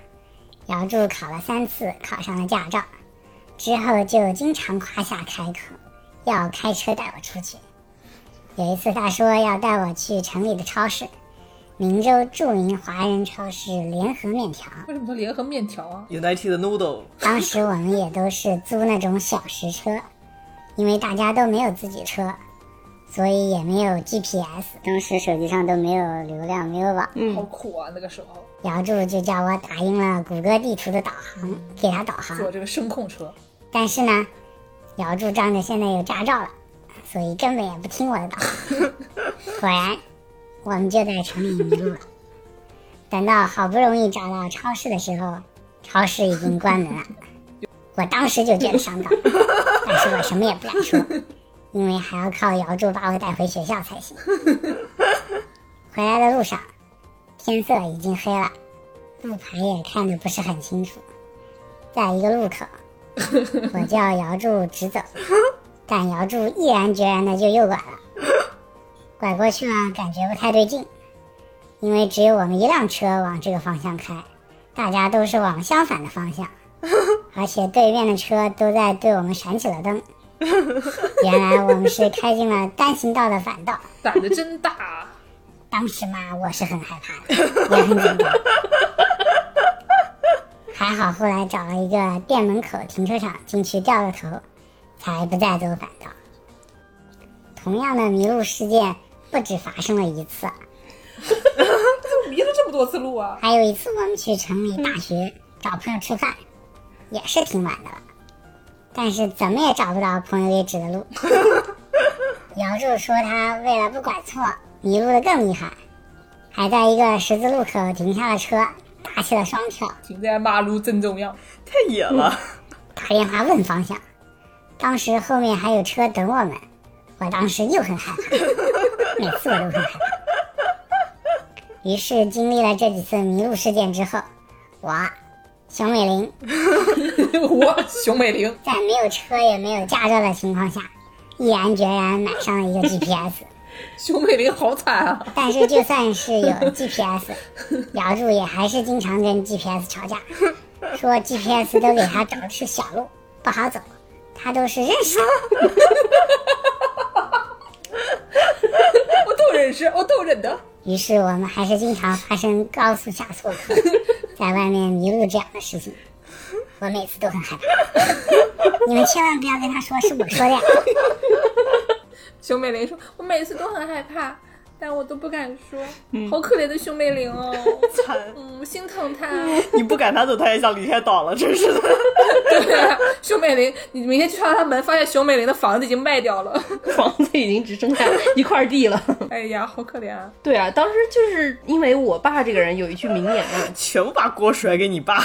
姚柱考了三次，考上了驾照，之后就经常夸下海口，要开车带我出去。有一次他说要带我去城里的超市，明州著名华人超市联合面条。为什么叫联合面条啊？United Noodle，当时我们也都是租那种小时车，因为大家都没有自己车，所以也没有 GPS，当时手机上都没有流量，没有网。好苦啊！那个时候姚柱就叫我打印了谷歌地图的导航，给他导航。坐这个声控车，但是呢，姚柱仗着现在有驾照了，所以根本也不听我的导航。果然，我们就在城里迷路了。等到好不容易找到超市的时候，超市已经关门了。我当时就觉得上当，但是我什么也不敢说，因为还要靠姚柱把我带回学校才行。回来的路上，天色已经黑了，路牌也看得不是很清楚。在一个路口，我叫姚柱直走，但姚柱毅然决然的就右拐了。拐过去呢，感觉不太对劲，因为只有我们一辆车往这个方向开，大家都是往相反的方向，而且对面的车都在对我们闪起了灯。原来我们是开进了单行道的反道。胆子真大啊！当时嘛，我是很害怕的，也很紧张。还好后来找了一个店门口停车场进去掉了头，才不再走反道。同样的迷路事件不止发生了一次，迷了这么多次路啊！还有一次我们去城里大学找朋友吃饭，也是挺晚的了，但是怎么也找不到朋友给指的路。姚柱说他为了不拐错，迷路的更厉害，还在一个十字路口停下了车，打起了双跳，停在马路正中央，太野了。打电话问方向。当时后面还有车等我们，我当时又很害怕，每次我都很害怕。于是经历了这几次迷路事件之后，我熊美玲 我熊美玲，在没有车也没有驾照的情况下，毅然决然买上了一个 GPS。熊美玲好惨啊！但是就算是有 GPS，姚柱也还是经常跟 GPS 吵架，说 GPS 都给他找的是小路，不好走，他都是认识的。我都认识，我都认得。于是我们还是经常发生高速下错课，在外面迷路这样的事情，我每次都很害怕。你们千万不要跟他说是我说的呀。熊美玲说：“我每次都很害怕，但我都不敢说。好可怜的熊美玲哦，惨，嗯，我心疼她。你不赶他走，他也想离开岛了，真是的。对啊，熊美玲，你明天去敲他门，发现熊美玲的房子已经卖掉了。房子已经只剩下一块地了。哎呀，好可怜啊！对啊，当时就是因为我爸这个人有一句名言啊，全部把锅甩给你爸。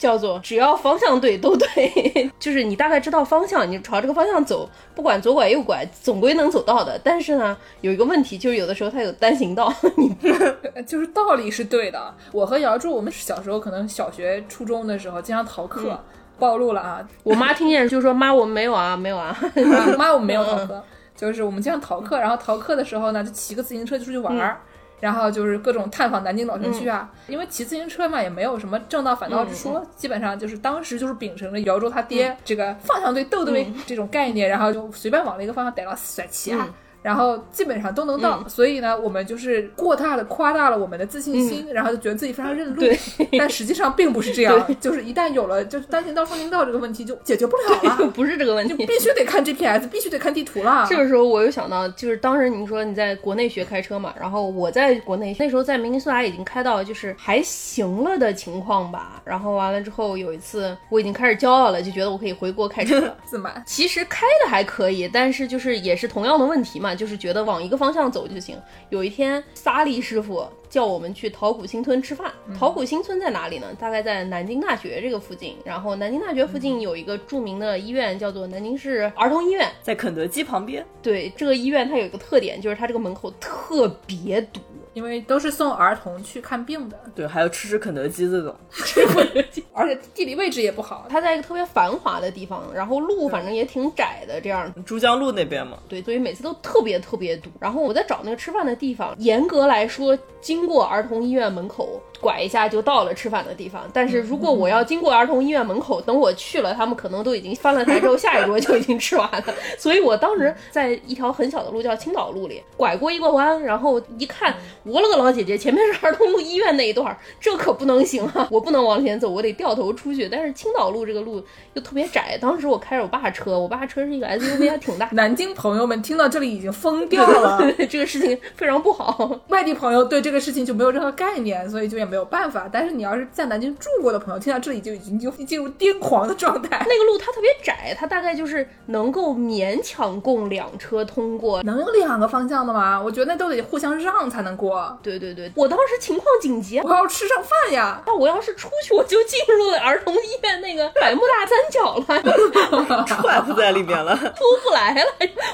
叫做只要方向对都对，就是你大概知道方向，你朝这个方向走，不管左拐右拐，总归能走到的。但是呢，有一个问题，就是有的时候它有单行道，你 呃就是道理是对的。我和姚柱，我们小时候可能小学、初中的时候经常逃课，暴露了啊！我妈听见就说妈我们没有啊没有啊，啊妈，我们没有逃课。就是我们经常逃课，然后逃课的时候呢，就骑个自行车就出去玩儿。然后就是各种探访南京老城区啊，因为骑自行车嘛，也没有什么正道反道之说，基本上就是当时就是秉承着姚州他爹这个方向对斗对这种概念，然后就随便往了一个方向逮到甩骑啊。然后基本上都能到，所以呢，我们就是过大的夸大了我们的自信心，然后就觉得自己非常认路。但实际上并不是这样，就是一旦有了就是单行道双行道这个问题就解决不了了，不是这个问题，就必须得看 GPS，必须得看地图了。这个时候我又想到，就是当时你说你在国内学开车嘛，然后我在国内那时候在明尼苏达已经开到就是还行了的情况吧，然后完了之后有一次我已经开始骄傲了，就觉得我可以回国开车了，自满。其实开的还可以，但是就是也是同样的问题嘛，就是觉得往一个方向走就行。有一天，萨利师傅叫我们去桃谷新村吃饭。桃谷新村在哪里呢？大概在南京大学这个附近。然后南京大学附近有一个著名的医院，叫做南京市儿童医院，在肯德基旁边。对，这个医院它有一个特点，就是它这个门口特别堵。因为都是送儿童去看病的，对，还有吃吃肯德基这种，肯德基 而且地理位置也不好，它在一个特别繁华的地方，然后路反正也挺窄的，这样。珠江路那边嘛，对，所以每次都特别特别堵。然后我在找那个吃饭的地方，严格来说，经过儿童医院门口。拐一下就到了吃饭的地方，但是如果我要经过儿童医院门口，等我去了，他们可能都已经翻了台之后，下一桌就已经吃完了。所以我当时在一条很小的路叫青岛路里，拐过一个弯，然后一看，我了个老姐姐，前面是儿童路医院那一段，这可不能行啊！我不能往前走，我得掉头出去。但是青岛路这个路又特别窄，当时我开着我爸车，我爸车是一个 SUV，还挺大。南京朋友们听到这里已经疯掉了，这个事情非常不好。外地朋友对这个事情就没有任何概念，所以就也没有办法。但是你要是在南京住过的朋友，听到这里就已经就进入癫狂的状态。那个路它特别窄，它大概就是能够勉强供两车通过。能有两个方向的吗？我觉得那都得互相让才能过。对对对，我当时情况紧急，我要吃上饭呀。那我要是出去，我就进入了儿童医院那个百慕大三角了，踹不在里面了，出不来了，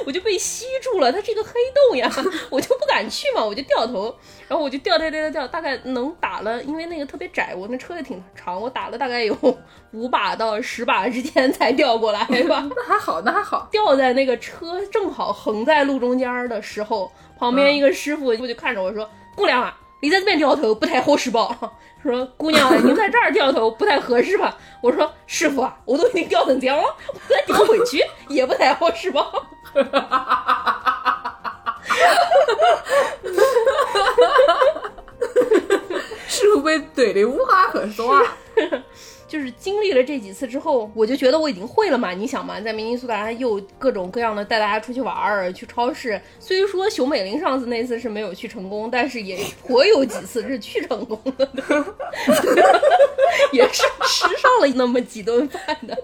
我就被吸住了。它是一个黑洞呀，我就不敢去嘛，我就掉头。然后我就掉掉掉掉掉，大概能打了，因为那个特别窄，我那车也挺长，我打了大概有 五把到十把之间才掉过来吧。那还好，那还好。掉在那个车正好横在路中间的时候，旁边一个师傅就看着我说：“姑娘啊，你在这边掉头不太合适吧？” 说：“姑娘，您在这儿掉头不太合适吧？”我说：“师傅啊，我都已经掉成这样了，我再掉回去也不太合适吧？”师傅被怼的无话可说啊！就是经历了这几次之后，我就觉得我已经会了嘛。你想嘛，在明尼苏达又各种各样的带大家出去玩儿，去超市。虽说熊美玲上次那次是没有去成功，但是也颇有几次是去成功了的，也是吃上了那么几顿饭的。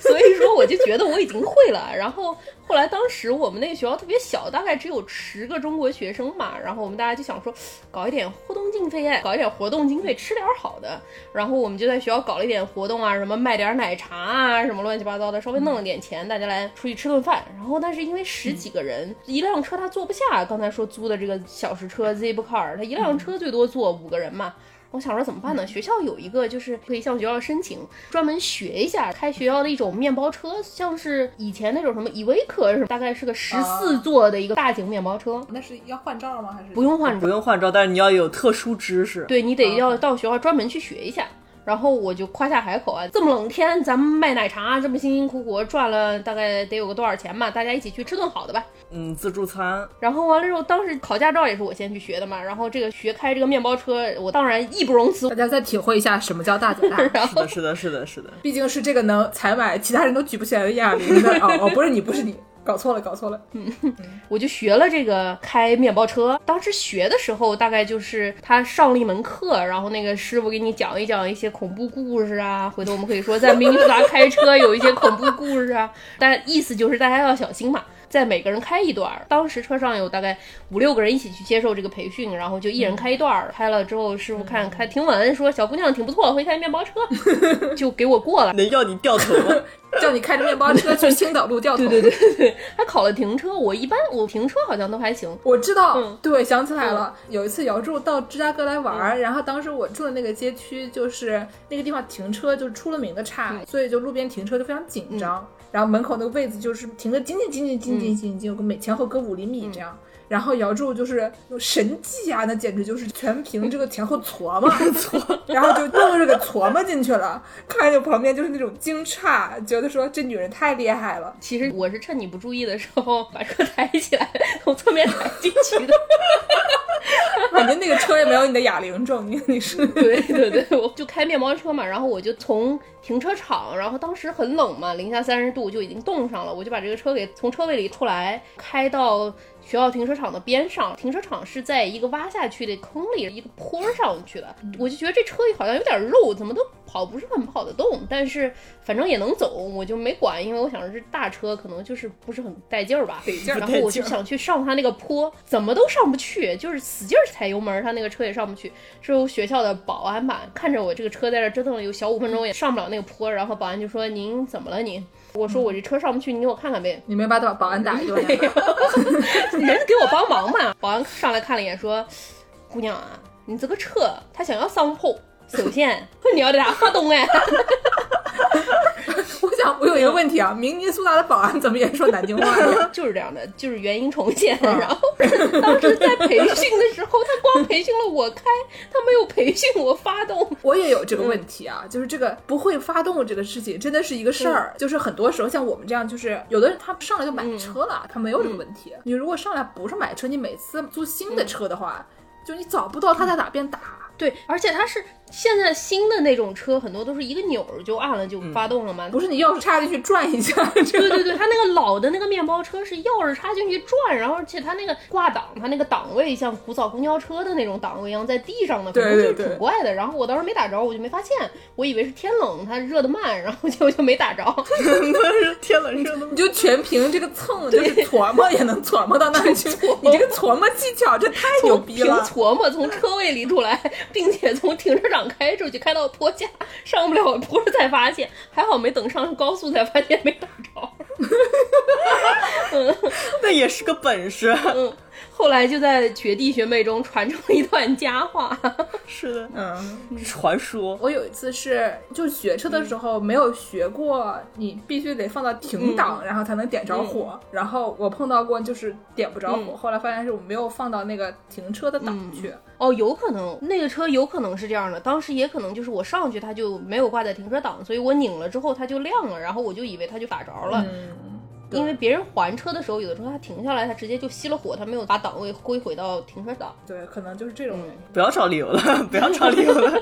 所以说，我就觉得我已经会了。然后。后来，当时我们那个学校特别小，大概只有十个中国学生嘛。然后我们大家就想说，搞一点活动经费，搞一点活动经费，吃点好的。然后我们就在学校搞了一点活动啊，什么卖点奶茶啊，什么乱七八糟的，稍微弄了点钱，大家来出去吃顿饭。然后，但是因为十几个人，一辆车他坐不下。刚才说租的这个小时车 Zipcar，他一辆车最多坐五个人嘛。我想说怎么办呢？学校有一个就是可以向学校申请，专门学一下开学校的一种面包车，像是以前那种什么依维柯什么大概是个十四座的一个大型面包车。那是要换照吗？还是不用换照？不用换照，但是你要有特殊知识。对你得要到学校专门去学一下。然后我就夸下海口啊，这么冷天咱们卖奶茶，这么辛辛苦苦赚了大概得有个多少钱吧？大家一起去吃顿好的吧。嗯，自助餐。然后完了之后，当时考驾照也是我先去学的嘛。然后这个学开这个面包车，我当然义不容辞。大家再体会一下什么叫大姐大。是的，是的，是的，是的。毕竟是这个能采买其他人都举不起来的哑铃的哦哦，不是你，不是你。搞错了，搞错了。嗯，我就学了这个开面包车。当时学的时候，大概就是他上了一门课，然后那个师傅给你讲一讲一些恐怖故事啊。回头我们可以说，在明尼苏达开车有一些恐怖故事啊。但意思就是大家要小心嘛。在每个人开一段，当时车上有大概五六个人一起去接受这个培训，然后就一人开一段，开了之后师傅看开挺稳，说小姑娘挺不错，会开面包车，就给我过了。能要你掉头吗？叫你开着面包车去青岛路掉头？对对对对，还考了停车。我一般我停车好像都还行。我知道，嗯对，想起来了，有一次姚柱到芝加哥来玩，然后当时我住的那个街区就是那个地方停车就出了名的差，所以就路边停车就非常紧张。然后门口那个位子就是停的紧紧紧紧紧紧紧紧，有个每前后隔五厘米这样。然后姚柱就是有神技啊，那简直就是全凭这个前后搓嘛，搓，然后就愣是给琢磨进去了。看着旁边就是那种惊诧，觉得说这女人太厉害了。其实我是趁你不注意的时候把车抬起来，从侧面抬进去的。反正那个车也没有你的哑铃重，你你是 对对对，我就开面包车嘛，然后我就从停车场，然后当时很冷嘛，零下三十度就已经冻上了，我就把这个车给从车位里出来，开到。学校停车场的边上，停车场是在一个挖下去的坑里，一个坡上去的。我就觉得这车好像有点肉，怎么都跑不是很跑得动。但是反正也能走，我就没管，因为我想着这大车可能就是不是很带劲儿吧。然后我就想去上它那个坡，怎么都上不去，就是使劲踩油门，它那个车也上不去。之后学校的保安吧，看着我这个车在这折腾了有小五分钟也上不了那个坡，然后保安就说：“您怎么了您？”我说我这车上不去，你给我看看呗。你没把保保安打一顿？人 给我帮忙嘛。保安上来看了一眼，说：“姑娘啊，你这个车他想要上坡，首先你要得它发动哎。”我想，我有一个问题啊，明尼苏达的保安怎么也说南京话呢？就是这样的，就是原因重现。然后当时在培训的时候，他光培训了我开，他没有培训我发动。我也有这个问题啊，就是这个不会发动这个事情真的是一个事儿。就是很多时候像我们这样，就是有的人他上来就买车了，他没有这个问题。你如果上来不是买车，你每次租新的车的话，就你找不到他在哪边打。对，而且他是。现在新的那种车很多都是一个钮儿就按了就发动了嘛，不是你钥匙插进去转一下。对对对，它那个老的那个面包车是钥匙插进去转，然后而且它那个挂档，它那个档位像古早公交车的那种档位一样在地上的，可能就是，挺怪的。然后我当时没打着，我就没发现，我以为是天冷它热的慢，然后结果就没打着。那是天冷热的，你就全凭这个蹭，就是琢磨也能琢磨到那里去。你这个琢磨技巧这太牛逼了，琢磨从车位里出来，并且从停车场开出去，开到坡下，上不了坡才发现，还好没等上高速才发现没打着。嗯，那也是个本事。嗯。后来就在学弟学妹中传出了一段佳话。是的，嗯，传说。我有一次是就学车的时候没有学过，你必须得放到停档，然后才能点着火。然后我碰到过就是点不着火，后来发现是我没有放到那个停车的档去。哦，有可能那个车有可能是这样的，当时也可能就是我上去它就没有挂在停车档，所以我拧了之后它就亮了，然后我就以为它就打着了。因为别人还车的时候，有的时候他停下来，他直接就熄了火，他没有把档位归回到停车档。对，可能就是这种原因。不要找理由了，不要找理由了。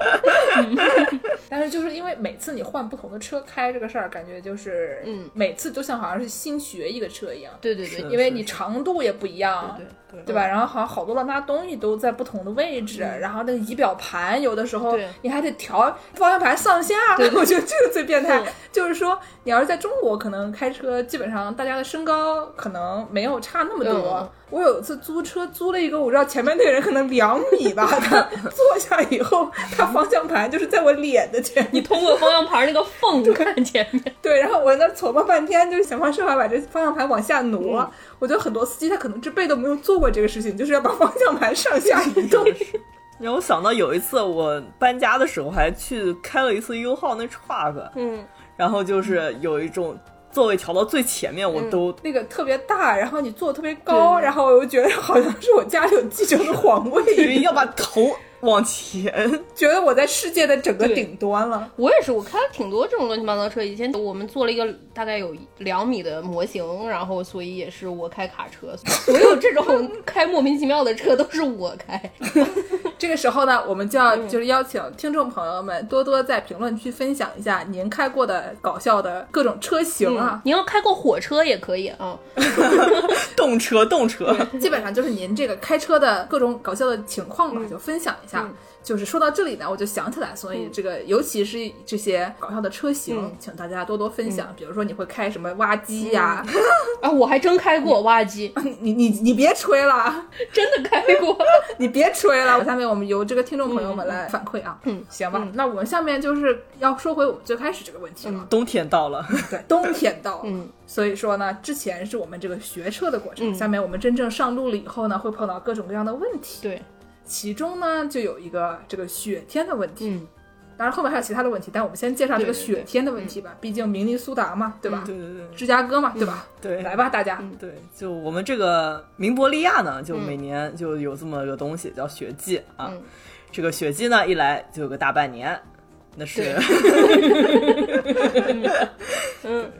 但是就是因为每次你换不同的车开这个事儿，感觉就是，嗯，每次都像好像是新学一个车一样。对对对，因为你长度也不一样。对。对对吧？然后好像好多的那东西都在不同的位置，然后那个仪表盘有的时候你还得调方向盘上下。我觉得这个最变态，就是说你要是在中国，可能开车基本上大家的身高可能没有差那么多。我有一次租车租了一个，我知道前面那个人可能两米吧，他坐下以后，他方向盘就是在我脸的前，你通过方向盘那个缝 就看前面。对，然后我在那琢磨半天，就是想方设法把这方向盘往下挪。我觉得很多司机他可能这辈子都没有做过这个事情，就是要把方向盘上下移动。让我想到有一次我搬家的时候，还去开了一次 U 号那 truck，嗯，然后就是有一种。座位调到最前面，我都那个特别大，然后你坐特别高，然后我又觉得好像是我家里有继承的皇位，要把头。往前，觉得我在世界的整个顶端了。我也是，我开了挺多这种乱七八糟车。以前我们做了一个大概有两米的模型，然后所以也是我开卡车。所有这种开莫名其妙的车都是我开。这个时候呢，我们就要就是邀请听众朋友们多多在评论区分享一下您开过的搞笑的各种车型啊。您要开过火车也可以啊，动车动车，基本上就是您这个开车的各种搞笑的情况嘛，就分享一。下，就是说到这里呢，我就想起来，所以这个尤其是这些搞笑的车型，请大家多多分享。比如说你会开什么挖机呀？啊，我还真开过挖机。你你你别吹了，真的开过。你别吹了。下面我们由这个听众朋友们来反馈啊。嗯，行吧。那我们下面就是要说回我们最开始这个问题了。冬天到了，对，冬天到了。嗯，所以说呢，之前是我们这个学车的过程，下面我们真正上路了以后呢，会碰到各种各样的问题。对。其中呢，就有一个这个雪天的问题。嗯，当然后面还有其他的问题，但我们先介绍这个雪天的问题吧。毕竟明尼苏达嘛，对吧？对对对芝加哥嘛，对吧？对，来吧，大家。对，就我们这个明伯利亚呢，就每年就有这么个东西叫雪季啊。嗯这个雪季呢，一来就有个大半年，那是。嗯，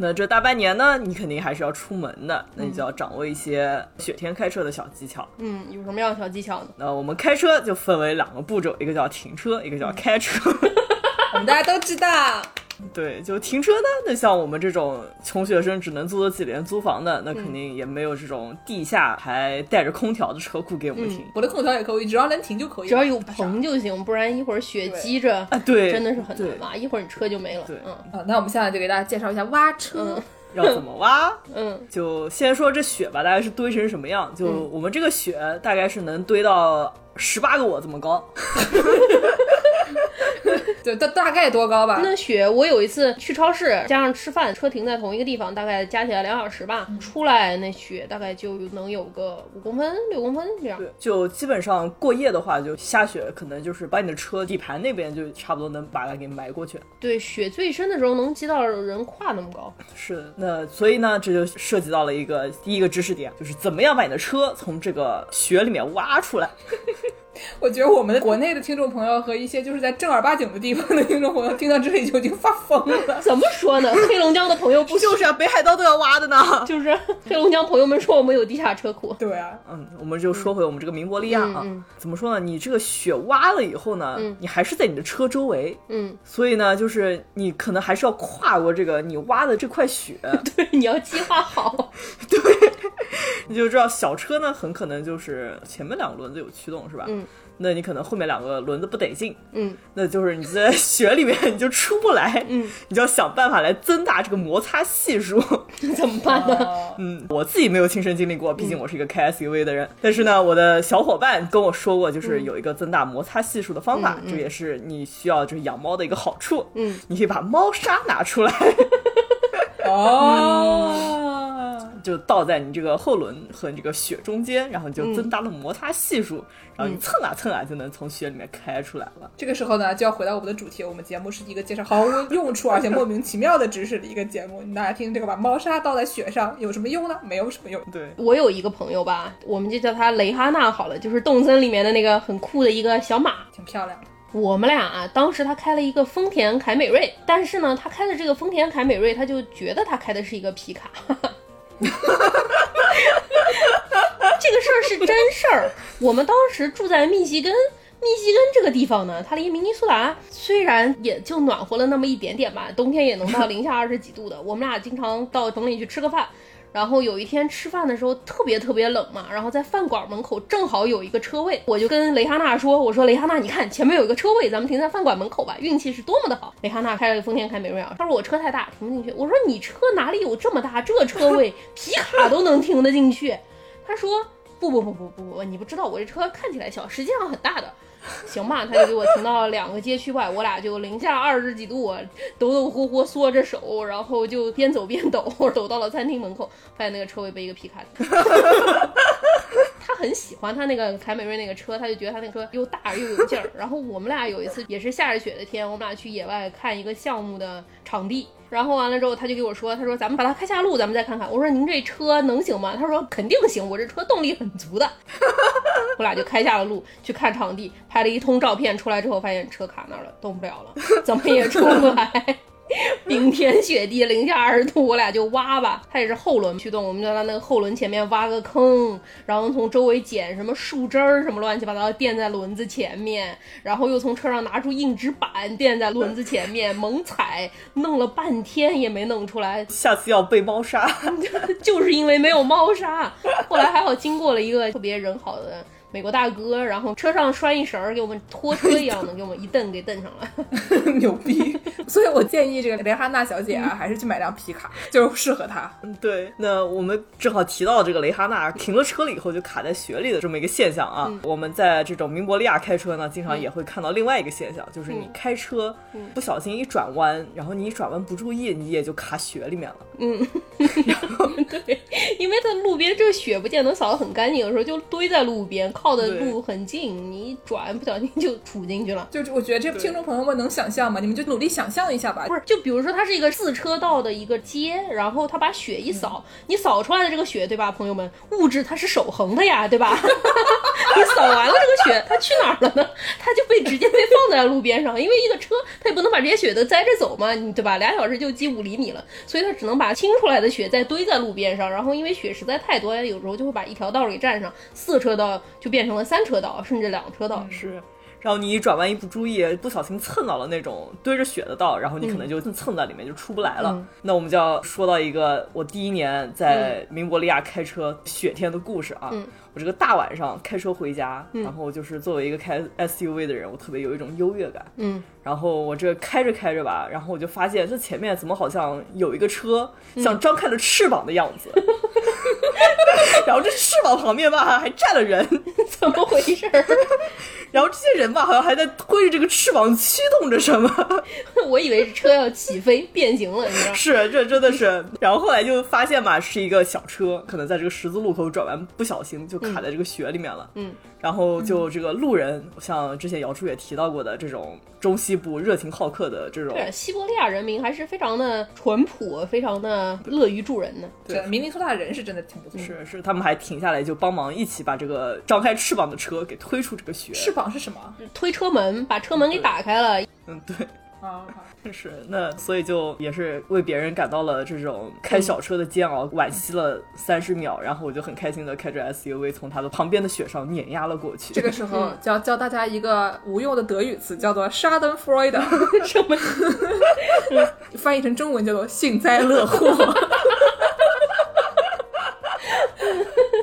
那这大半年呢，你肯定还是要出门的，那你就要掌握一些雪天开车的小技巧。嗯，有什么样的小技巧呢？那我们开车就分为两个步骤，一个叫停车，一个叫开车。我们大家都知道，对，就停车呢，那像我们这种穷学生只能租得起廉租房的，那肯定也没有这种地下还带着空调的车库给我们停。我的空调也可以，只要能停就可以。只要有棚就行，不然一会儿雪积着，啊，对，真的是很难挖，一会儿你车就没了。对嗯啊，那我们现在就给大家介绍一下挖车。嗯 要怎么挖？嗯就先说这雪吧，大概是堆成什么样？就我们这个雪大概是能堆到十八个我这么高。对，大大概多高吧？那雪，我有一次去超市，加上吃饭，车停在同一个地方，大概加起来两小时吧。出来那雪大概就能有个五公分、六公分这样。对，就基本上过夜的话，就下雪可能就是把你的车底盘那边就差不多能把它给埋过去。对，雪最深的时候能积到人胯那么高。是的，那所以呢，这就涉及到了一个第一个知识点，就是怎么样把你的车从这个雪里面挖出来。我觉得我们的国内的听众朋友和一些就是在正儿八经的地方的听众朋友，听到这里就已经发疯了。怎么说呢？黑龙江的朋友不 就是啊，北海道都要挖的呢。就是黑龙江朋友们说我们有地下车库。对啊，嗯，我们就说回我们这个明伯利亚啊，嗯嗯怎么说呢？你这个雪挖了以后呢，嗯你还是在你的车周围，嗯，所以呢，就是你可能还是要跨过这个你挖的这块雪。对，你要计划好。对你就知道小车呢，很可能就是前面两个轮子有驱动，是吧？嗯。那你可能后面两个轮子不得劲，嗯，那就是你在雪里面你就出不来，嗯，你就要想办法来增大这个摩擦系数。怎么办呢？嗯，我自己没有亲身经历过，毕竟我是一个开 SUV 的人。但是呢，我的小伙伴跟我说过，就是有一个增大摩擦系数的方法，这也是你需要就是养猫的一个好处。嗯，你可以把猫砂拿出来，哦，就倒在你这个后轮和你这个雪中间，然后你就增大了摩擦系数，然后你蹭啊蹭啊就能从雪里面开出来了。这个时候呢，就要回到我们的主题。我们节目是一个介绍毫无用处而且莫名其妙的知识的一个节目。大家听这个，把猫砂倒在雪上有什么用呢？没有什么用。对，我有一个朋友吧，我们就叫他雷哈娜好了，就是动森里面的那个很酷的一个小马。挺漂亮的。我们俩啊，当时他开了一个丰田凯美瑞，但是呢，他开的这个丰田凯美瑞，他就觉得他开的是一个皮卡。哈哈哈这个事儿是真事儿。我们当时住在密西根，密西根这个地方呢，它离明尼苏达虽然也就暖和了那么一点点吧，冬天也能到零下二十几度的。我们俩经常到城里去吃个饭。然后有一天吃饭的时候特别特别冷嘛，然后在饭馆门口正好有一个车位，我就跟雷哈娜说：“我说雷哈娜，你看前面有一个车位，咱们停在饭馆门口吧。”运气是多么的好！雷哈娜开了个丰田凯美瑞啊，他说我车太大停不进去。我说你车哪里有这么大？这车位皮卡都能停得进去。他说不不不不不不，你不知道我这车看起来小，实际上很大的。行吧，他就给我停到了两个街区外，我俩就零下二十几度，抖抖呼呼缩着手，然后就边走边抖，抖到了餐厅门口，发现那个车位被一个皮卡停。他很喜欢他那个凯美瑞那个车，他就觉得他那个车又大又有劲儿。然后我们俩有一次也是下着雪的天，我们俩去野外看一个项目的场地。然后完了之后，他就给我说：“他说咱们把它开下路，咱们再看看。”我说：“您这车能行吗？”他说：“肯定行，我这车动力很足的。”我俩就开下了路去看场地，拍了一通照片，出来之后发现车卡那儿了，动不了了，怎么也出不来。冰天雪地，零下二十度，我俩就挖吧。它也是后轮驱动，我们就在那个后轮前面挖个坑，然后从周围捡什么树枝儿什么乱七八糟垫在轮子前面，然后又从车上拿出硬纸板垫在轮子前面，猛踩，弄了半天也没弄出来，下次要被猫砂。就是因为没有猫砂。后来还好经过了一个 特别人好的。美国大哥，然后车上拴一绳儿，给我们拖车一样的，给我们一蹬给蹬上了，牛逼！所以我建议这个蕾哈娜小姐啊，还是去买辆皮卡，就是适合她。嗯对，那我们正好提到这个蕾哈娜停了车了以后就卡在雪里的这么一个现象啊。我们在这种明伯利亚开车呢，经常也会看到另外一个现象，就是你开车不小心一转弯，然后你一转弯不注意，你也就卡雪里面了。嗯，然后对，因为在路边这个雪不见得扫得很干净，有时候就堆在路边。靠的路很近，你一转不小心就杵进去了。就是我觉得这听众朋友们能想象吗？你们就努力想象一下吧。不是，就比如说它是一个四车道的一个街，然后它把雪一扫，你扫出来的这个雪，对吧，朋友们，物质它是守恒的呀，对吧？你扫完了这个雪，它去哪儿了呢？它就被直接被放在了路边上，因为一个车它也不能把这些雪都栽着走嘛，你对吧？俩小时就积五厘米了，所以它只能把清出来的雪再堆在路边上，然后因为雪实在太多，有时候就会把一条道给占上，四车道就变成了三车道，甚至两车道。是。然后你一转弯一不注意，不小心蹭到了那种堆着雪的道，然后你可能就蹭在里面就出不来了。那我们就要说到一个我第一年在明伯利亚开车雪天的故事啊。我这个大晚上开车回家，然后就是作为一个开 SUV 的人，我特别有一种优越感。嗯，然后我这开着开着吧，然后我就发现这前面怎么好像有一个车像张开了翅膀的样子，然后这翅膀旁边吧还站了人，怎么回事儿？然后这些人吧好像还在推着这个翅膀驱动着什么，我以为是车要起飞变形了，你知道？是，这真的是。然后后来就发现吧，是一个小车，可能在这个十字路口转弯不小心就卡在这个雪里面了。嗯，然后就这个路人，像之前姚柱也提到过的这种中西部热情好客的这种，对，西伯利亚人民还是非常的淳朴，非常的乐于助人的。对，明尼苏达人是真的挺不错。是是，他们还停下来就帮忙一起把这个张开翅膀的车给推出这个雪。翅膀是什么？推车门，把车门给打开了。嗯，对。啊，是那，所以就也是为别人感到了这种开小车的煎熬，惋惜了三十秒，然后我就很开心的开着 SUV 从他的旁边的雪上碾压了过去。这个时候教教大家一个无用的德语词，叫做 “Schadenfreude”，什么？翻译成中文叫做 幸灾乐祸。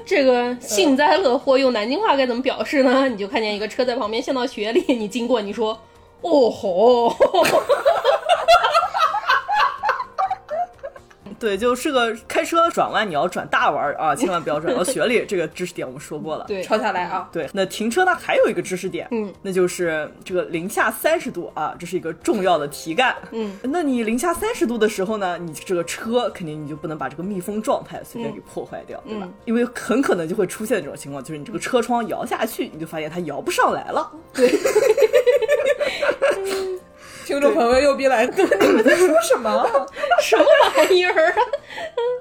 这个幸灾乐祸用南京话该怎么表示呢？你就看见一个车在旁边陷到雪里，你经过，你说。哦吼！对，就是个开车转弯，你要转大弯啊，千万不要转到雪里。这个知识点我们说过了，对，抄下来啊。对，那停车呢，还有一个知识点，嗯，那就是这个零下三十度啊，这是一个重要的题干。嗯，那你零下三十度的时候呢，你这个车肯定你就不能把这个密封状态随便给破坏掉，对吧？因为很可能就会出现这种情况，就是你这个车窗摇下去，你就发现它摇不上来了。对。听众朋友又逼来，你们在说什么？什么玩意儿啊？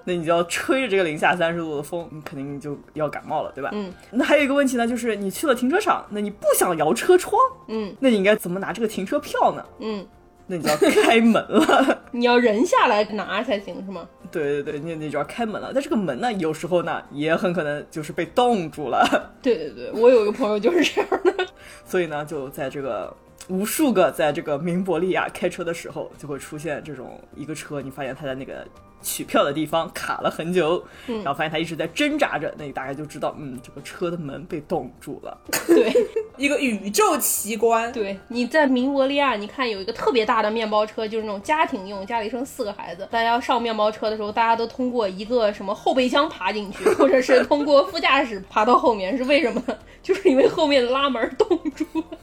那你就要吹着这个零下三十度的风，你肯定就要感冒了，对吧？嗯。那还有一个问题呢，就是你去了停车场，那你不想摇车窗，嗯，那你应该怎么拿这个停车票呢？嗯，那你就要开门了。你要人下来拿才行，是吗？对对对，你你就要开门了。但这个门呢，有时候呢，也很可能就是被冻住了。对对对，我有一个朋友就是这样的。所以呢，就在这个。无数个在这个明伯利亚开车的时候，就会出现这种一个车，你发现它在那个取票的地方卡了很久，然后发现它一直在挣扎着，那你大概就知道，嗯，这个车的门被冻住了。对，一个宇宙奇观。对，你在明伯利亚，你看有一个特别大的面包车，就是那种家庭用，家里生四个孩子，大家要上面包车的时候，大家都通过一个什么后备箱爬进去，或者是通过副驾驶爬到后面，是为什么呢？就是因为后面的拉门冻住了。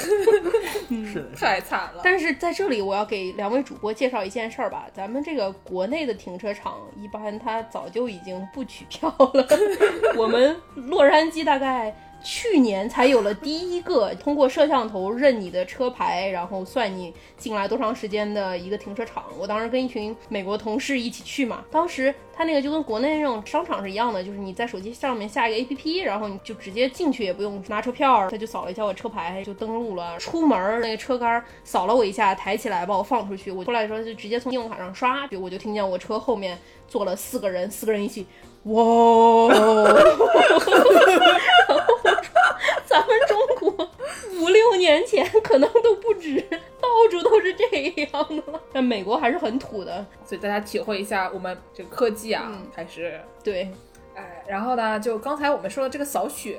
是的，太惨了。但是在这里，我要给两位主播介绍一件事儿吧。咱们这个国内的停车场，一般它早就已经不取票了。我们洛杉矶大概。去年才有了第一个通过摄像头认你的车牌，然后算你进来多长时间的一个停车场。我当时跟一群美国同事一起去嘛，当时他那个就跟国内那种商场是一样的，就是你在手机上面下一个 APP，然后你就直接进去，也不用拿车票，他就扫了一下我车牌就登录了。出门那个车杆扫了我一下，抬起来把我放出去。我出来的时候就直接从信用卡上刷，我就听见我车后面坐了四个人，四个人一起。哇！咱们中国五六年前可能都不止，到处都是这样的了。但美国还是很土的，所以大家体会一下我们这个科技啊，还是对。哎，然后呢，就刚才我们说的这个扫雪